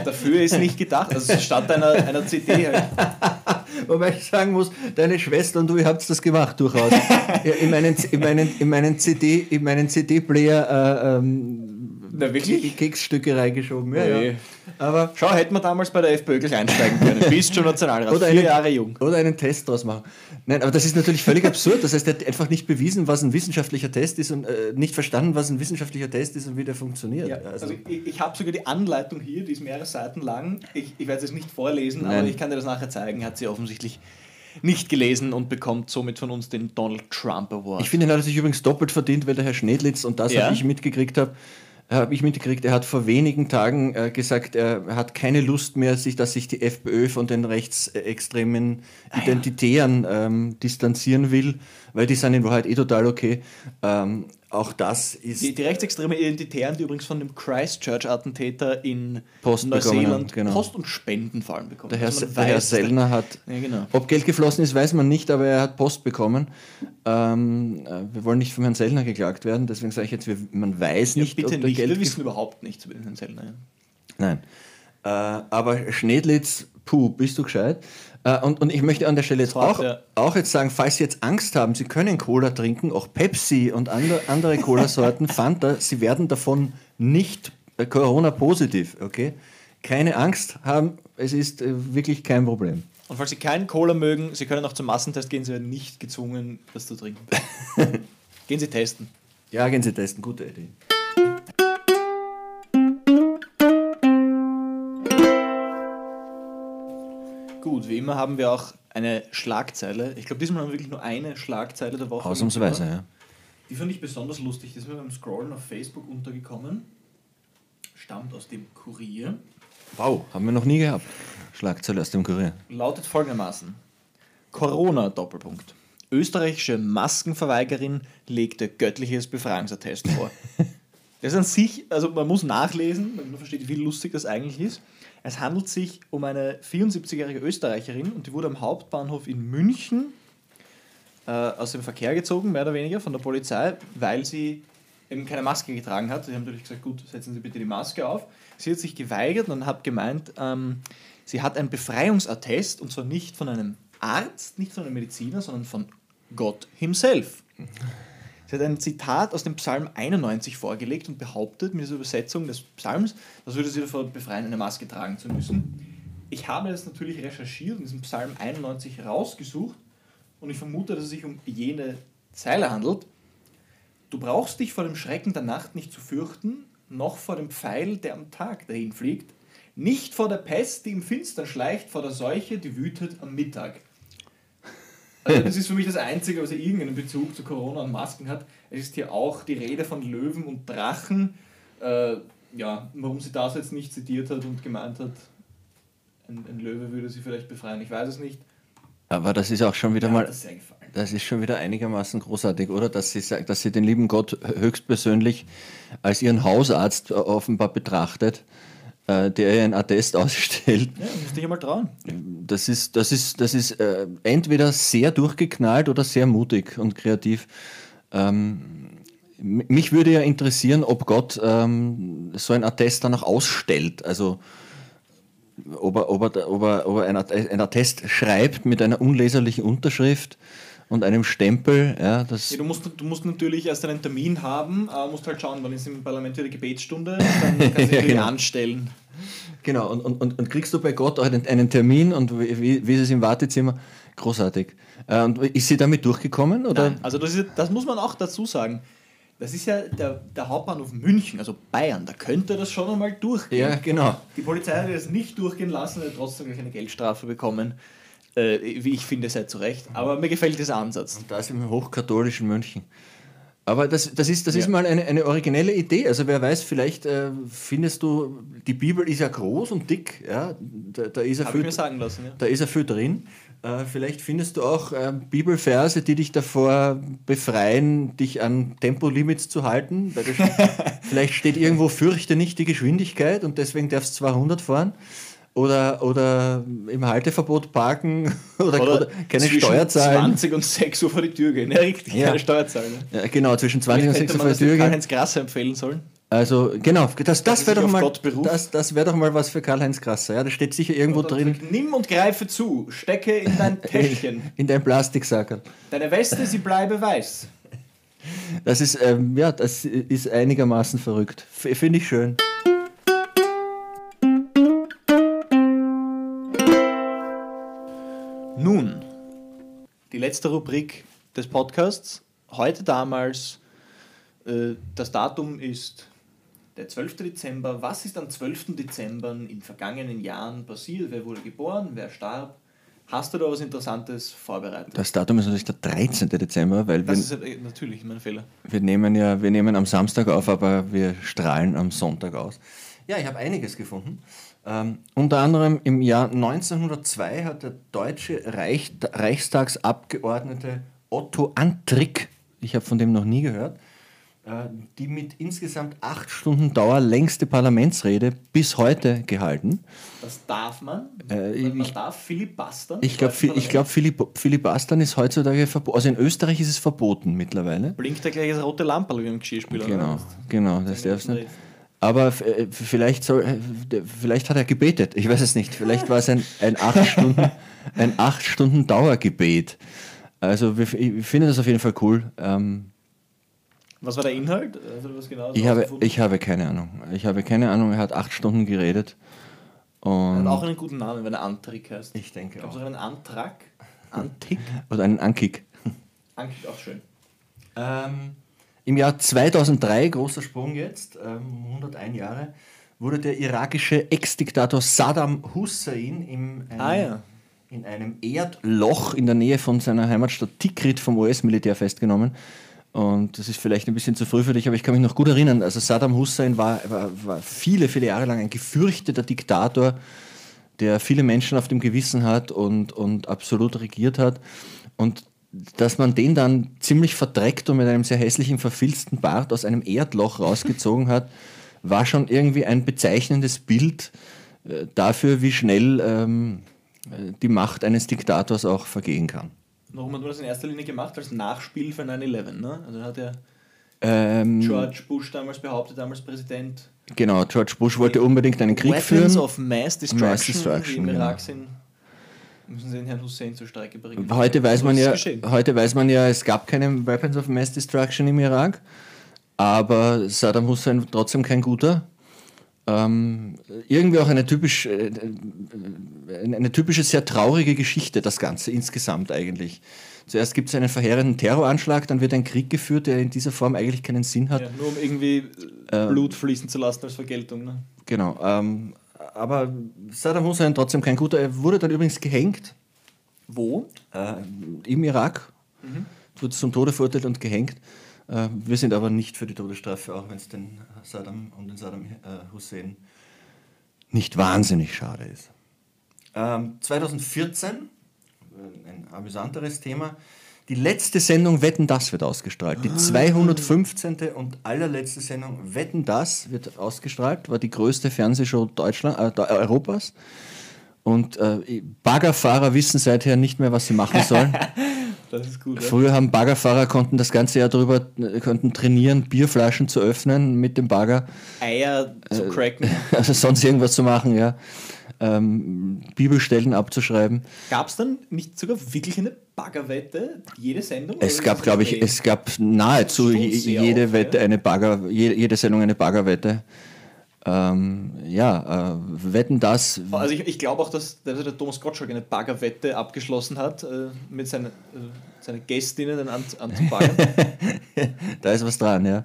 dafür ist nicht gedacht. Also statt einer, einer CD halt. Wobei ich sagen muss, deine Schwester und du, ihr habt das gemacht durchaus. ja, in, meinen, in, meinen, in meinen CD, in meinen CD-Player äh, ähm, Na, wirklich? die Keksstücke reingeschoben. Ja, ja. Aber Schau, hätten wir damals bei der FPÖ gleich einsteigen können. Bist schon Nationalrat, Oder vier eine- Jahre jung. Oder einen Test draus machen. Nein, aber das ist natürlich völlig absurd. Das heißt, er hat einfach nicht bewiesen, was ein wissenschaftlicher Test ist und äh, nicht verstanden, was ein wissenschaftlicher Test ist und wie der funktioniert. Ja, also, also ich, ich habe sogar die Anleitung hier, die ist mehrere Seiten lang. Ich, ich werde es jetzt nicht vorlesen, Nein. aber ich kann dir das nachher zeigen. Hat sie offensichtlich nicht gelesen und bekommt somit von uns den Donald Trump Award. ich finde, er hat sich übrigens doppelt verdient, weil der Herr Schnedlitz, und das Ja? habe ich mitgekriegt habe, habe ich mitgekriegt, er hat vor wenigen Tagen äh, gesagt, er hat keine Lust mehr, sich, dass sich die FPÖ von den rechtsextremen Identitären ähm, distanzieren will, weil die sind in Wahrheit eh total okay. Ähm, auch das ist Die, die rechtsextreme Identitären, die übrigens von dem Christchurch-Attentäter in Post Neuseeland genau. Post und Spenden vor allem bekommen. Der Herr, Also der Herr Sellner hat, Ja, genau. ob Geld geflossen ist, weiß man nicht, aber er hat Post bekommen. Ähm, äh, wir wollen nicht vom Herrn Sellner geklagt werden, deswegen sage ich jetzt, man weiß Ja, nicht, bitte ob nicht, Geld wir wissen überhaupt nichts über den Herrn Sellner. Ja. Nein. Äh, aber Schnedlitz, puh, bist du gescheit? Äh, und, und ich möchte an der Stelle jetzt auch, auch jetzt sagen, falls Sie jetzt Angst haben, Sie können Cola trinken, auch Pepsi und andere, andere Cola-Sorten, Fanta, Sie werden davon nicht äh, Corona-positiv, okay? Keine Angst haben, es ist äh, wirklich kein Problem. Und falls Sie keinen Cola mögen, Sie können auch zum Massentest gehen, Sie werden nicht gezwungen, das zu trinken. gehen Sie testen. Ja, gehen Sie testen, gute Idee. Gut, wie immer haben wir auch eine Schlagzeile. Ich glaube, diesmal haben wir wirklich nur eine Schlagzeile der Woche. Ausnahmsweise, ja. Die fand ich besonders lustig. Die ist mir beim Scrollen auf Facebook untergekommen. Stammt aus dem Kurier. Wow, haben wir noch nie gehabt. Schlagzeile aus dem Kurier. Lautet folgendermaßen: Corona-Doppelpunkt. Österreichische Maskenverweigerin legte göttliches Befreiungsattest vor. Das ist an sich, also man muss nachlesen, damit man versteht, wie lustig das eigentlich ist. Es handelt sich um eine 74-jährige Österreicherin und die wurde am Hauptbahnhof in München äh, aus dem Verkehr gezogen, mehr oder weniger von der Polizei, weil sie eben keine Maske getragen hat. Sie haben natürlich gesagt, gut, setzen Sie bitte die Maske auf. Sie hat sich geweigert und hat gemeint, ähm, sie hat ein Befreiungsattest und zwar nicht von einem Arzt, nicht von einem Mediziner, sondern von Gott himself. Sie hat ein Zitat aus dem Psalm 91 vorgelegt und behauptet mit dieser Übersetzung des Psalms, das würde sie davor befreien, eine Maske tragen zu müssen. Ich habe das natürlich recherchiert und diesen Psalm 91 rausgesucht und ich vermute, dass es sich um jene Zeile handelt. Du brauchst dich vor dem Schrecken der Nacht nicht zu fürchten, noch vor dem Pfeil, der am Tag dahin fliegt, nicht vor der Pest, die im Finstern schleicht, vor der Seuche, die wütet am Mittag. Also das ist für mich das Einzige, was irgendeinen Bezug zu Corona und Masken hat. Es ist hier auch die Rede von Löwen und Drachen. Äh, ja, warum sie das jetzt nicht zitiert hat und gemeint hat, ein, ein Löwe würde sie vielleicht befreien, ich weiß es nicht. Aber das ist auch schon wieder Ja, mal, das das ist schon wieder einigermaßen großartig, oder? Dass sie sagt, dass sie den lieben Gott höchstpersönlich als ihren Hausarzt offenbar betrachtet, äh, der einen Attest ausstellt. Ja, müsste ich einmal trauen. Das ist, das ist, das ist äh, entweder sehr durchgeknallt oder sehr mutig und kreativ. Ähm, mich würde ja interessieren, ob Gott ähm, so ein Attest dann auch ausstellt. Also ob er, ob er, ob er, ob er ein, ein Attest schreibt mit einer unleserlichen Unterschrift und einem Stempel. Ja, das, Ja, du, musst, du musst natürlich erst einen Termin haben, äh, musst halt schauen, wann ist im Parlament wieder Gebetsstunde, dann kannst du dich natürlich genau. anstellen. Genau, und, und, und, und kriegst du bei Gott auch einen, einen Termin und wie, wie, ist es im Wartezimmer? Großartig. Äh, und ist sie damit durchgekommen? Oder? Nein, also das, ist, das muss man auch dazu sagen. Das ist ja der, der Hauptbahnhof München, also Bayern, da könnte das schon einmal durchgehen. Ja, genau. Die Polizei hat das nicht durchgehen lassen, hat trotzdem gleich eine Geldstrafe bekommen. Äh, wie ich finde, sei zu Recht. Aber mir gefällt dieser Ansatz. Und das im hochkatholischen München. Aber das, das, ist, das Ja. ist mal eine, eine originelle Idee. Also wer weiß, vielleicht äh, findest du, die Bibel ist ja groß und dick, ja, da, da, ist, ich viel, mir sagen lassen. Ja. da ist ja viel drin. Äh, vielleicht findest du auch äh, Bibelverse, die dich davor befreien, dich an Tempolimits zu halten. Vielleicht steht irgendwo, fürchte nicht die Geschwindigkeit und deswegen darfst du 200 fahren. Oder, oder im Halteverbot parken oder, oder keine Steuer zahlen. 20 und 6 Uhr vor die Tür gehen. Ja, richtig, Ja. keine Steuer zahlen. Ne? Ja, genau, zwischen 20 und Vielleicht 6 hätte Uhr vor das die Tür gehen. Karl-Heinz Grasser empfehlen sollen. Also, genau, das, das wäre doch, mal, das, das wär doch mal was für Karl-Heinz Grasser. Ja, da steht sicher irgendwo dann drin, Nimm und greife zu, stecke in dein Täschchen. in deinem Plastiksackerl. Deine Weste, sie bleibe weiß. Das ist, ähm, ja, das ist einigermaßen verrückt. Finde ich schön. Nun, die letzte Rubrik des Podcasts. Heute damals, äh, das Datum ist der 12. Dezember. Was ist am 12. Dezember in vergangenen Jahren passiert? Wer wurde geboren? Wer starb? Hast du da was Interessantes vorbereitet? Das Datum ist natürlich der 13. Dezember, weil Das wir, ist äh, natürlich mein Fehler. wir nehmen ja, wir nehmen am Samstag auf, aber wir strahlen am Sonntag aus. Ja, ich habe einiges gefunden. Ähm, unter anderem im Jahr 1902 hat der deutsche Reich, Reichstagsabgeordnete Otto Antrick, ich habe von dem noch nie gehört, äh, die mit insgesamt acht Stunden Dauer längste Parlamentsrede bis heute gehalten. Das darf man. Äh, man, ich- darf filibustern. Ich glaube, ich glaub, Philipp, Filibustern ist heutzutage verboten. Also in Österreich ist es verboten mittlerweile. Blinkt da gleich das rote Lampe wie im Geschirrspüler. Genau, genau, das darfst du nicht. Aber äh, vielleicht, soll, äh, vielleicht hat er gebetet, ich weiß es nicht. Vielleicht war es ein, ein acht Stunden, ein acht Stunden Dauergebet. Also wir, ich finde das auf jeden Fall cool. Ähm, Was war der Inhalt? Also, was genau ich, habe, ich habe keine Ahnung. Ich habe keine Ahnung, er hat acht Stunden geredet. Er Und hat auch einen guten Namen, wenn er Antrik heißt. ich denke Gab es auch. auch einen Antrag? Antik? Oder einen Ankick. Antik auch schön. Ähm, Im Jahr 2003, großer Sprung jetzt, ähm, 101 Jahre, wurde der irakische Ex-Diktator Saddam Hussein im, einem, Ah, ja. in einem Erdloch in der Nähe von seiner Heimatstadt Tikrit vom US-Militär festgenommen. Und das ist vielleicht ein bisschen zu früh für dich, aber ich kann mich noch gut erinnern. Also Saddam Hussein war, war, war viele, viele Jahre lang ein gefürchteter Diktator, der viele Menschen auf dem Gewissen hat und, und absolut regiert hat. Und dass man den dann ziemlich verdreckt und mit einem sehr hässlichen, verfilzten Bart aus einem Erdloch rausgezogen hat, war schon irgendwie ein bezeichnendes Bild äh, dafür, wie schnell ähm, äh, die Macht eines Diktators auch vergehen kann. Warum hat man das in erster Linie gemacht? Als Nachspiel für 9-11, ne? Also hat ja Ähm, George Bush damals behauptet, damals Präsident. genau, George Bush wollte unbedingt einen Krieg Weapons führen. of Mass Destruction, Mass Destruction, im genau. Irak sind, müssen sie den Herrn Hussein zur Strecke bringen. Heute weiß, man ja, heute weiß man ja, es gab keine Weapons of Mass Destruction im Irak, aber Saddam Hussein trotzdem kein guter. Ähm, irgendwie auch eine, typisch, äh, äh, eine typische, sehr traurige Geschichte, das Ganze insgesamt eigentlich. Zuerst gibt es einen verheerenden Terroranschlag, dann wird ein Krieg geführt, der in dieser Form eigentlich keinen Sinn hat. Ja, nur um irgendwie Ähm. Blut fließen zu lassen als Vergeltung. Ne? Genau. Ähm, aber Saddam Hussein trotzdem kein guter. Er wurde dann übrigens gehängt Wo? äh, im Irak, wurde zum Tode verurteilt und gehängt. Äh, wir sind aber nicht für die Todesstrafe, auch wenn es den Saddam und den Saddam äh, Hussein nicht wahnsinnig schade ist. Ähm, 2014, äh, ein amüsanteres Thema, die letzte Sendung Wetten Das wird ausgestrahlt. Die 215. und allerletzte Sendung Wetten Das wird ausgestrahlt, war die größte Fernsehshow Deutschland, äh, Deu- Europas. Und äh, Baggerfahrer wissen seither nicht mehr, was sie machen sollen. Das ist gut. Früher haben Baggerfahrer konnten das ganze Jahr darüber äh, konnten trainieren, Bierflaschen zu öffnen mit dem Bagger, Eier zu cracken. also sonst irgendwas zu machen, ja. Ähm, Bibelstellen abzuschreiben. Gab es dann nicht sogar wirklich eine Baggerwette? Jede Sendung? Es gab, glaube ich, es gab nahezu jede oft, Wette ja. eine Bagger, jede, jede Sendung eine Baggerwette. Ähm, ja, äh, wetten das. Also ich, ich glaube auch, dass der, der Thomas Gottschalk eine Baggerwette abgeschlossen hat, äh, mit seinen, äh, seine Gästinnen an, anzubaggern. da ist was dran, ja.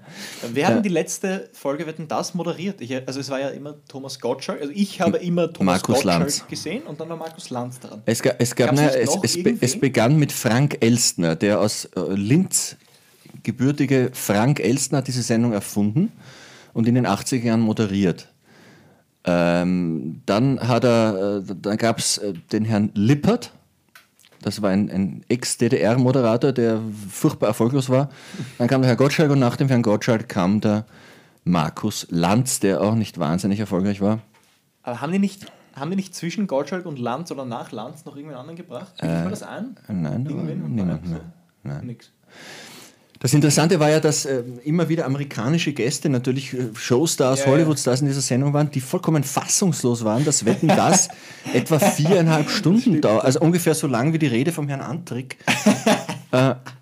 Wer hat denn die letzte Folge Wetten das moderiert? Ich, also es war ja immer Thomas Gottschalk. Also ich habe immer Thomas Markus Gottschalk Lanz. gesehen und dann war Markus Lanz dran. Es, ga, es, gab, ne, es, es, be, es begann mit Frank Elstner, der aus äh, Linz gebürtige Frank Elstner hat diese Sendung erfunden und in den 80er Jahren moderiert. Ähm, dann hat er, äh, dann gab es äh, den Herrn Lippert, das war ein, ein Ex-DDR-Moderator, der furchtbar erfolglos war. Dann kam der Herr Gottschalk und nach dem Herrn Gottschalk kam der Markus Lanz, der auch nicht wahnsinnig erfolgreich war. Aber haben die nicht, haben die nicht zwischen Gottschalk und Lanz oder nach Lanz noch irgendwen anderen gebracht? Äh, mal das ein? Nein, war Irgendwen? niemand Nein. mehr. Nein. Nix. Das Interessante war ja, dass äh, immer wieder amerikanische Gäste, natürlich äh, Showstars, Ja, ja. Hollywood-Stars in dieser Sendung waren, die vollkommen fassungslos waren, dass Wetten das etwa viereinhalb Stunden dauert, also ungefähr so lang wie die Rede vom Herrn Antrick. äh,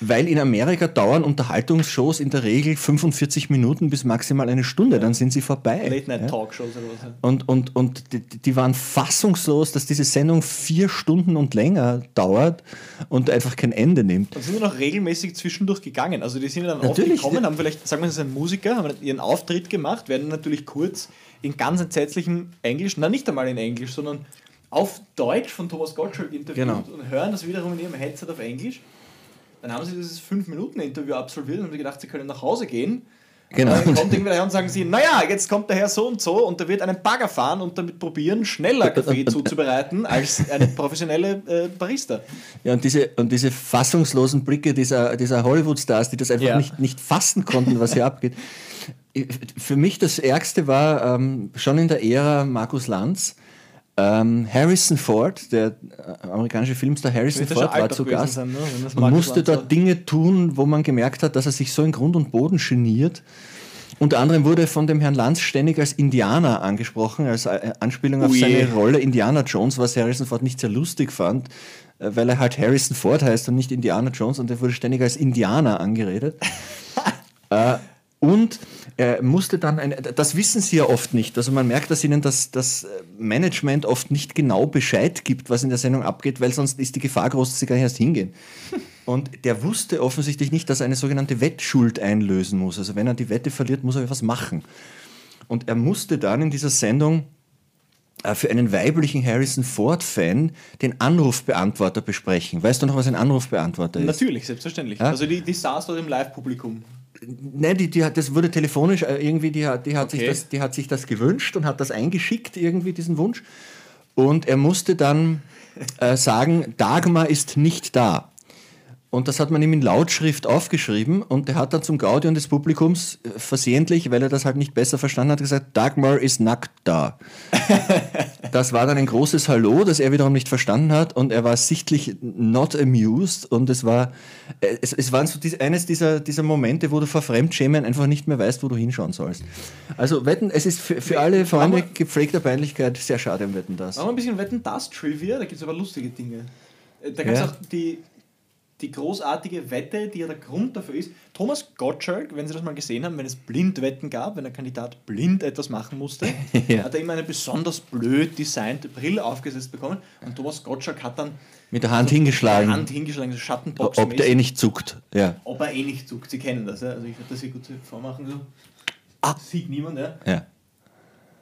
weil in Amerika dauern Unterhaltungsshows in der Regel 45 Minuten bis maximal eine Stunde, dann sind sie vorbei. Late Night ja? Talkshows oder was? Und, und, und die, die waren fassungslos, dass diese Sendung vier Stunden und länger dauert und einfach kein Ende nimmt. Und sind wir noch regelmäßig zwischendurch gegangen. Also die sind ja dann Natürlich. aufgekommen, haben vielleicht, sagen wir, sie sind Musiker, haben ihren Auftritt gemacht, werden natürlich kurz in ganz entsetzlichem Englisch, na nicht einmal in Englisch, sondern auf Deutsch von Thomas Gottschalk interviewt Genau. und hören das wiederum in ihrem Headset auf Englisch. Dann haben sie dieses 5-Minuten-Interview absolviert und haben gedacht, sie können nach Hause gehen. Genau. Und dann kommt irgendwer daher und sagen sie, naja, jetzt kommt der Herr so und so und der wird einen Bagger fahren und damit probieren, schneller Kaffee zuzubereiten als eine professionelle äh, Barista. Ja, und diese, und diese fassungslosen Blicke dieser, dieser Hollywood-Stars, die das einfach Ja. nicht, nicht fassen konnten, was hier abgeht. Für mich das Ärgste war ähm, schon in der Ära Markus Lanz. Ähm, Harrison Ford, der äh, amerikanische Filmstar Harrison Ford, war zu Gast sein, ne, und musste dort Dinge tun, wo man gemerkt hat, dass er sich so in Grund und Boden geniert. Unter anderem wurde von dem Herrn Lanz ständig als Indianer angesprochen, als äh, Anspielung auf Ui. seine Rolle Indiana Jones, was Harrison Ford nicht sehr lustig fand, äh, weil er halt Harrison Ford heißt und nicht Indiana Jones und er wurde ständig als Indianer angeredet. äh, und er musste dann, ein, das wissen sie ja oft nicht, also man merkt, dass ihnen das, das Management oft nicht genau Bescheid gibt, was in der Sendung abgeht, weil sonst ist die Gefahr groß, dass sie gar nicht erst hingehen. Und der wusste offensichtlich nicht, dass er eine sogenannte Wettschuld einlösen muss. Also wenn er die Wette verliert, muss er etwas machen. Und er musste dann in dieser Sendung äh, für einen weiblichen Harrison Ford-Fan den Anrufbeantworter besprechen. Weißt du noch, was ein Anrufbeantworter ist? Natürlich, selbstverständlich. Ja? Also die, die saß dort im Live-Publikum. Nein, die, die hat, das wurde telefonisch äh, irgendwie, die hat, die, hat sich Okay. das, die hat sich das gewünscht und hat das eingeschickt, irgendwie diesen Wunsch. Und er musste dann äh, sagen, Dagmar ist nicht da. Und das hat man ihm in Lautschrift aufgeschrieben und er hat dann zum Gaudium des Publikums äh, versehentlich, weil er das halt nicht besser verstanden hat, gesagt, Dagmar ist nackt da. Das war dann ein großes Hallo, das er wiederum nicht verstanden hat und er war sichtlich not amused und es war, äh, es, es waren so dies, eines dieser, dieser Momente, wo du vor Fremdschämen einfach nicht mehr weißt, wo du hinschauen sollst. Also Wetten, es ist für, für alle Freunde gepflegter Peinlichkeit sehr schade im Wetten das. Machen wir ein bisschen Wetten das Trivia, da gibt es aber lustige Dinge. Äh, Da gibt es Ja. auch die, die großartige Wette, die ja der Grund dafür ist. Thomas Gottschalk, wenn Sie das mal gesehen haben, wenn es Blindwetten gab, wenn ein Kandidat blind etwas machen musste, Ja. hat er immer eine besonders blöd designte Brille aufgesetzt bekommen und Thomas Gottschalk hat dann Mit der Hand die hingeschlagen, Hand hingeschlagen, so Schattenbox ob der eh nicht zuckt. Ja. ob er eh nicht zuckt. Sie kennen das, ja? also ich würde das hier gut vormachen. So. Ah, sieht niemand, ja. Ja.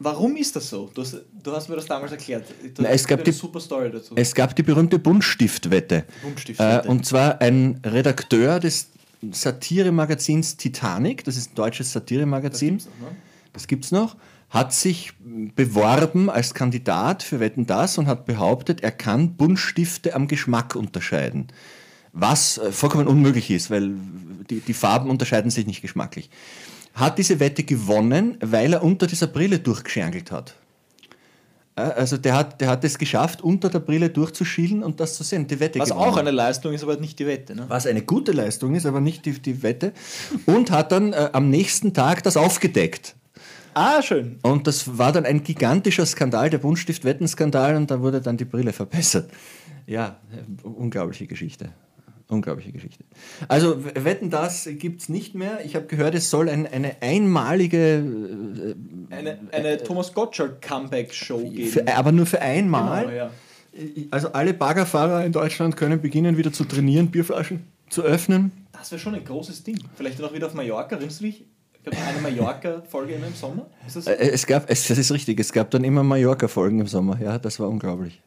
Warum ist das so? Du hast, du hast mir das damals erklärt. Du Na, es gab eine die- super Story dazu. Es gab die berühmte Buntstiftwette. Buntstiftwette. Äh, und zwar ein Redakteur des Satiremagazins Titanic, das ist ein deutsches Satiremagazin, gibt's noch, ne? das gibt es noch, hat sich beworben als Kandidat für Wetten das und hat behauptet, er kann Buntstifte am Geschmack unterscheiden. Was äh, vollkommen unmöglich ist, weil die, die Farben unterscheiden sich nicht geschmacklich. Hat diese Wette gewonnen, weil er unter dieser Brille durchgeschärgelt hat. Äh, Also der hat, der hat es geschafft, unter der Brille durchzuschielen und das zu sehen. Die Wette Was gewonnen. auch eine Leistung ist, aber nicht die Wette. Ne? Was eine gute Leistung ist, aber nicht die, die Wette. Und hat dann äh, am nächsten Tag das aufgedeckt. Ah, schön. Und das war dann ein gigantischer Skandal, der Buntstift-Wettenskandal, und da wurde dann die Brille verbessert. Ja, äh, unglaubliche Geschichte. Unglaubliche Geschichte. Also Wetten, das gibt es nicht mehr. Ich habe gehört, es soll ein, eine einmalige, Eine, eine Thomas Gottschalk Comeback-Show äh, geben. für, aber nur für einmal. Genau, ja. Also alle Baggerfahrer in Deutschland können beginnen, wieder zu trainieren, Bierflaschen zu öffnen. Das wäre schon ein großes Ding. Vielleicht dann auch wieder auf Mallorca. Erinnerst du dich? Eine Mallorca-Folge immer im Sommer. Ist das so? Äh, Es gab, es, das ist richtig, es gab dann immer Mallorca-Folgen im Sommer. Ja, das war unglaublich.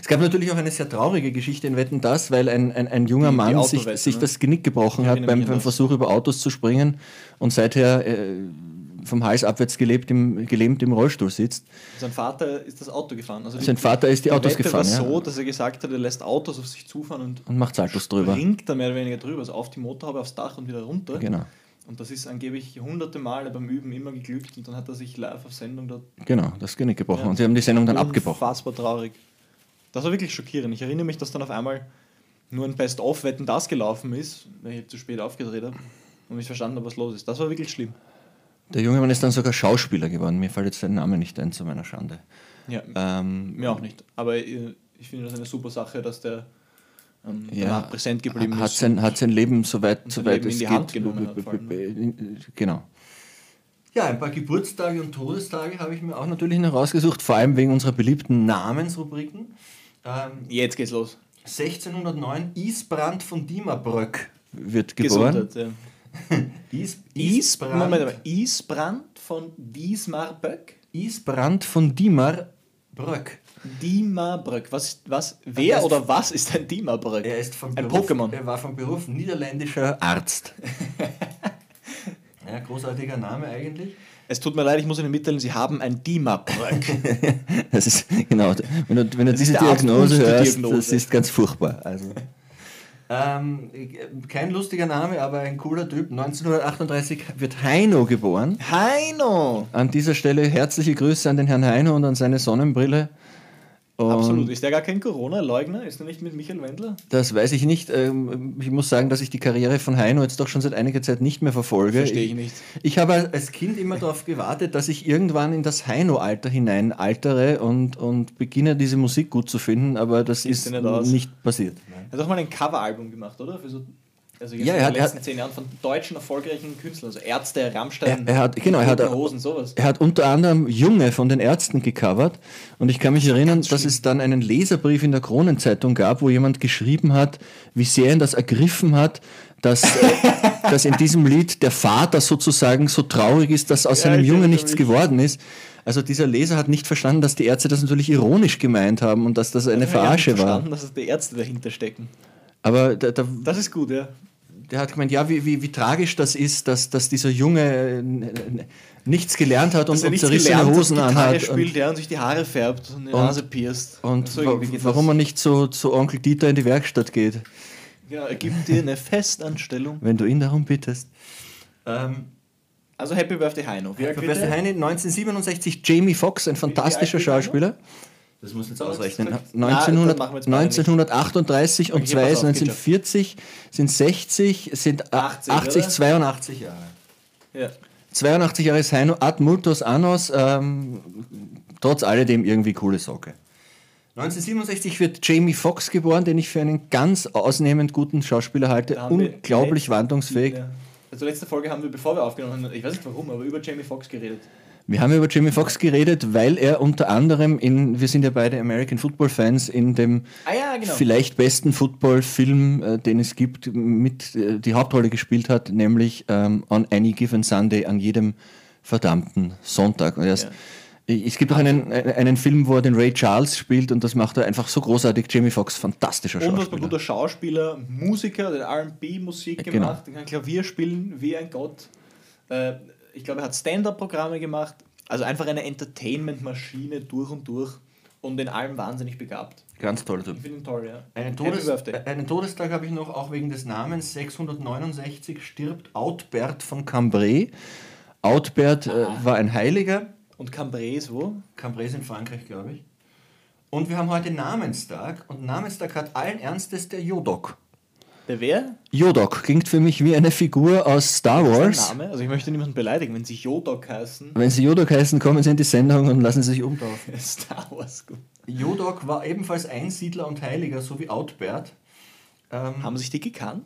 Es gab natürlich auch eine sehr traurige Geschichte in Wetten das, weil ein, ein, ein junger Die- die Mann sich, Autowette, sich ne? das Genick gebrochen hat erinnere beim, an beim. Versuch über Autos zu springen und seither äh, vom Hals abwärts gelebt im, gelähmt im Rollstuhl sitzt. Sein Vater ist das Auto gefahren. Also Sein Vater ist die Autos Wette gefahren war ja, so, dass er gesagt hat, er lässt Autos auf sich zufahren und und macht Saltos drüber. bringt da mehr oder weniger drüber, also auf die Motorhaube, aufs Dach und wieder runter. Genau, Und das ist angeblich hunderte Male beim Üben immer geglückt und dann hat er sich live auf Sendung dort genau, das Genick gebrochen. Ja. Und sie haben die Sendung dann abgebrochen. Unfassbar traurig. Das war wirklich schockierend. Ich erinnere mich, dass dann auf einmal nur ein Best-of-Wetten das gelaufen ist, weil ich zu spät aufgedreht habe und nicht verstanden habe, was los ist. Das war wirklich schlimm. Der junge Mann ist dann sogar Schauspieler geworden. Mir fällt jetzt sein Name nicht ein, zu meiner Schande. Ja, Ähm, mir auch nicht. Aber äh, ich finde das eine super Sache, dass der ähm, Ja, präsent geblieben hat ist. sein, hat sein Leben soweit, sein soweit Leben in es die geht. Hand genommen hat, vor allem. Genau. Ja, ein paar Geburtstage und Todestage habe ich mir auch natürlich noch rausgesucht, vor allem wegen unserer beliebten Namensrubriken. Ähm, Jetzt geht's los. 1609 Isbrand von Diemerbrück wird geboren. Gesundheit. Ja. Is, Is, Isbrand, Moment, aber Isbrand von Diesmarböck? Isbrand von Diemerbrück. Diemarbrück. Was, was, wer ist- oder was ist ein Diemarbrück? Er ist vom Ein Beruf, Pokémon. Er war vom Beruf niederländischer Arzt. ja, großartiger Name eigentlich. Es tut mir leid, ich muss Ihnen mitteilen, Sie haben ein Diemarbrück. Das ist genau. Wenn du, wenn du diese Diagnose hörst, Diagnose. das ist ganz furchtbar. Also. Ähm, kein lustiger Name, aber ein cooler Typ. 1938 wird Heino geboren. Heino! An dieser Stelle herzliche Grüße an den Herrn Heino und an seine Sonnenbrille. Und Absolut. Ist der gar kein Corona-Leugner? Ist er nicht mit Michael Wendler? Das weiß ich nicht. Ähm, Ich muss sagen, dass ich die Karriere von Heino jetzt doch schon seit einiger Zeit nicht mehr verfolge. Verstehe ich nicht. Ich habe als Kind immer darauf gewartet, dass ich irgendwann in das Heino-Alter hinein altere und, und beginne, diese Musik gut zu finden, aber das Sieht ist nicht passiert. Er hat auch mal ein Coveralbum gemacht, oder? Für so, also jetzt Ja, in er den hat- er letzten hat- zehn Jahren von deutschen erfolgreichen Künstlern, also Ärzte, Rammstein, Er- er hat- genau, er hat- Hosen, sowas. Er hat unter anderem Junge von den Ärzten gecovert und ich kann mich erinnern, dass es dann einen Leserbrief in der Kronenzeitung gab, wo jemand geschrieben hat, wie sehr ihn das ergriffen hat, dass, äh, dass in diesem Lied der Vater sozusagen so traurig ist, dass aus Ja, seinem ich Junge erinnere nichts geworden ist. Also dieser Leser hat nicht verstanden, dass die Ärzte das natürlich ironisch gemeint haben und dass das eine habe Verarsche nicht war. verstanden, dass es die Ärzte dahinter stecken. Aber der, der, Das ist gut, ja. Der hat gemeint, ja, wie, wie, wie tragisch das ist, dass, dass dieser Junge äh, nichts gelernt hat und, und zerrissene hat, Hosen Gitarre anhat. Und, spielt, ja, und sich die Haare färbt und die Und- Nase pierst. Und So wa warum er nicht zu, zu Onkel Dieter in die Werkstatt geht, Ja, er gibt dir eine Festanstellung. wenn du ihn darum bittest. Ähm, Also Happy Birthday Heino. Professor der? Heine, 1967, Jamie Foxx, ein fantastischer wird Heino? Das muss jetzt ausrechnen. Na, 1900, dann machen wir jetzt beide nicht. 1938 und Okay, zwei pass ist auf, 1940, sind 60, sind 80, 80, oder? 82 Jahre. Ja. 82 Jahre ist Heino, ad multos annos, ähm, trotz alledem irgendwie coole Socke. 1967 wird Jamie Foxx geboren, den ich für einen ganz ausnehmend guten Schauspieler halte. Unglaublich wandlungsfähig. Ja. Also letzte Folge haben wir, bevor wir aufgenommen haben, ich weiß nicht warum, aber über Jamie Foxx geredet. Wir haben über Jamie Foxx geredet, weil er unter anderem in, wir sind ja beide American Football Fans, in dem Ah ja, genau. vielleicht besten Football-Film, äh, den es gibt, mit äh, die Hauptrolle gespielt hat, nämlich ähm, On Any Given Sunday, an jedem verdammten Sonntag. Und er ist, Ja. Es gibt auch einen, äh, einen Film, wo er den Ray Charles spielt und das macht er einfach so großartig. Jamie Foxx, fantastischer Unfassbar Schauspieler. guter Schauspieler, Musiker, der RB-Musik Genau. gemacht, der kann Klavier spielen wie ein Gott. Äh, ich glaube, er hat Stand-Up-Programme gemacht. Also einfach eine Entertainment-Maschine durch und durch und in allem wahnsinnig begabt. Ganz toller Typ. Ich finde ihn toll, ja. Einen, Todes äh, einen Todestag habe ich noch, auch wegen des Namens. 669 stirbt Outbert von Cambrai. Outbert äh, war ein Heiliger. Und Cambrai ist wo? Cambrai ist in Frankreich, glaube ich. Und wir haben heute Namenstag. Und Namenstag hat allen Ernstes der Jodok. Der wer? Jodok klingt für mich wie eine Figur aus Star Wars. Name? Also ich möchte niemanden beleidigen, wenn sie Jodok heißen. Wenn sie Jodok heißen, kommen sie in die Sendung und lassen sich umtaufen. Star Wars, gut. Jodok war ebenfalls Einsiedler und Heiliger, so wie Outbert. Ähm, Haben sich die gekannt?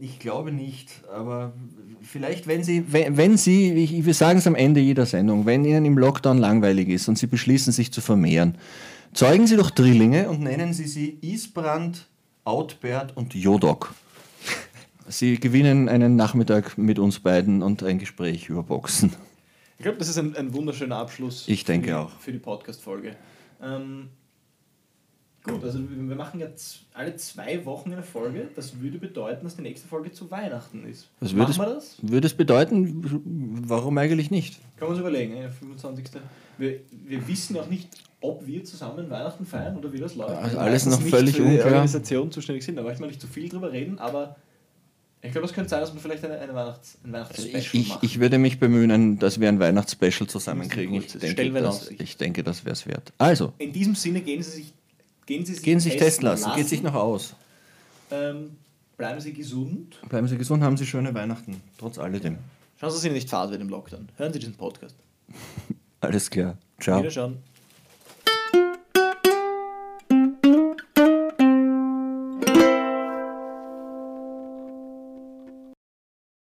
Ich glaube nicht, aber vielleicht, wenn Sie, wenn, wenn Sie, ich, wir sagen es am Ende jeder Sendung, wenn Ihnen im Lockdown langweilig ist und Sie beschließen, sich zu vermehren, zeugen Sie doch Drillinge und nennen Sie sie Isbrand, Outbert und Jodok. Sie gewinnen einen Nachmittag mit uns beiden und ein Gespräch über Boxen. Ich glaube, das ist ein, ein wunderschöner Abschluss. Ich denke für die, auch. Für die Podcast-Folge. Ähm, gut, also wir machen jetzt alle zwei Wochen eine Folge. Das würde bedeuten, dass die nächste Folge zu Weihnachten ist. Was würde machen es, wir das? würde es bedeuten, warum eigentlich nicht? Kann man uns überlegen, ja, 25. Wir, wir wissen auch nicht, ob wir zusammen Weihnachten feiern oder wie das läuft. Also alles noch nicht völlig für die unklar. Organisation zuständig sind. Da möchte man nicht zu viel drüber reden, aber ich glaube, es könnte sein, dass wir vielleicht eine, eine Weihnachts-, ein Weihnachtsspecial Ich, ich, machen. ich würde mich bemühen, dass wir ein Weihnachtsspecial zusammenkriegen. Ich denke, das, ich denke, das wäre es wert. Also, In diesem Sinne gehen Sie sich, gehen Sie sich, gehen Sie sich testen lassen. Geht sich noch aus. Ähm, bleiben Sie gesund. Bleiben Sie gesund, haben Sie schöne Weihnachten, trotz alledem. Schauen Sie, Ihnen nicht fad wird im Lockdown. Hören Sie diesen Podcast. Alles klar. Ciao. Wiederschauen.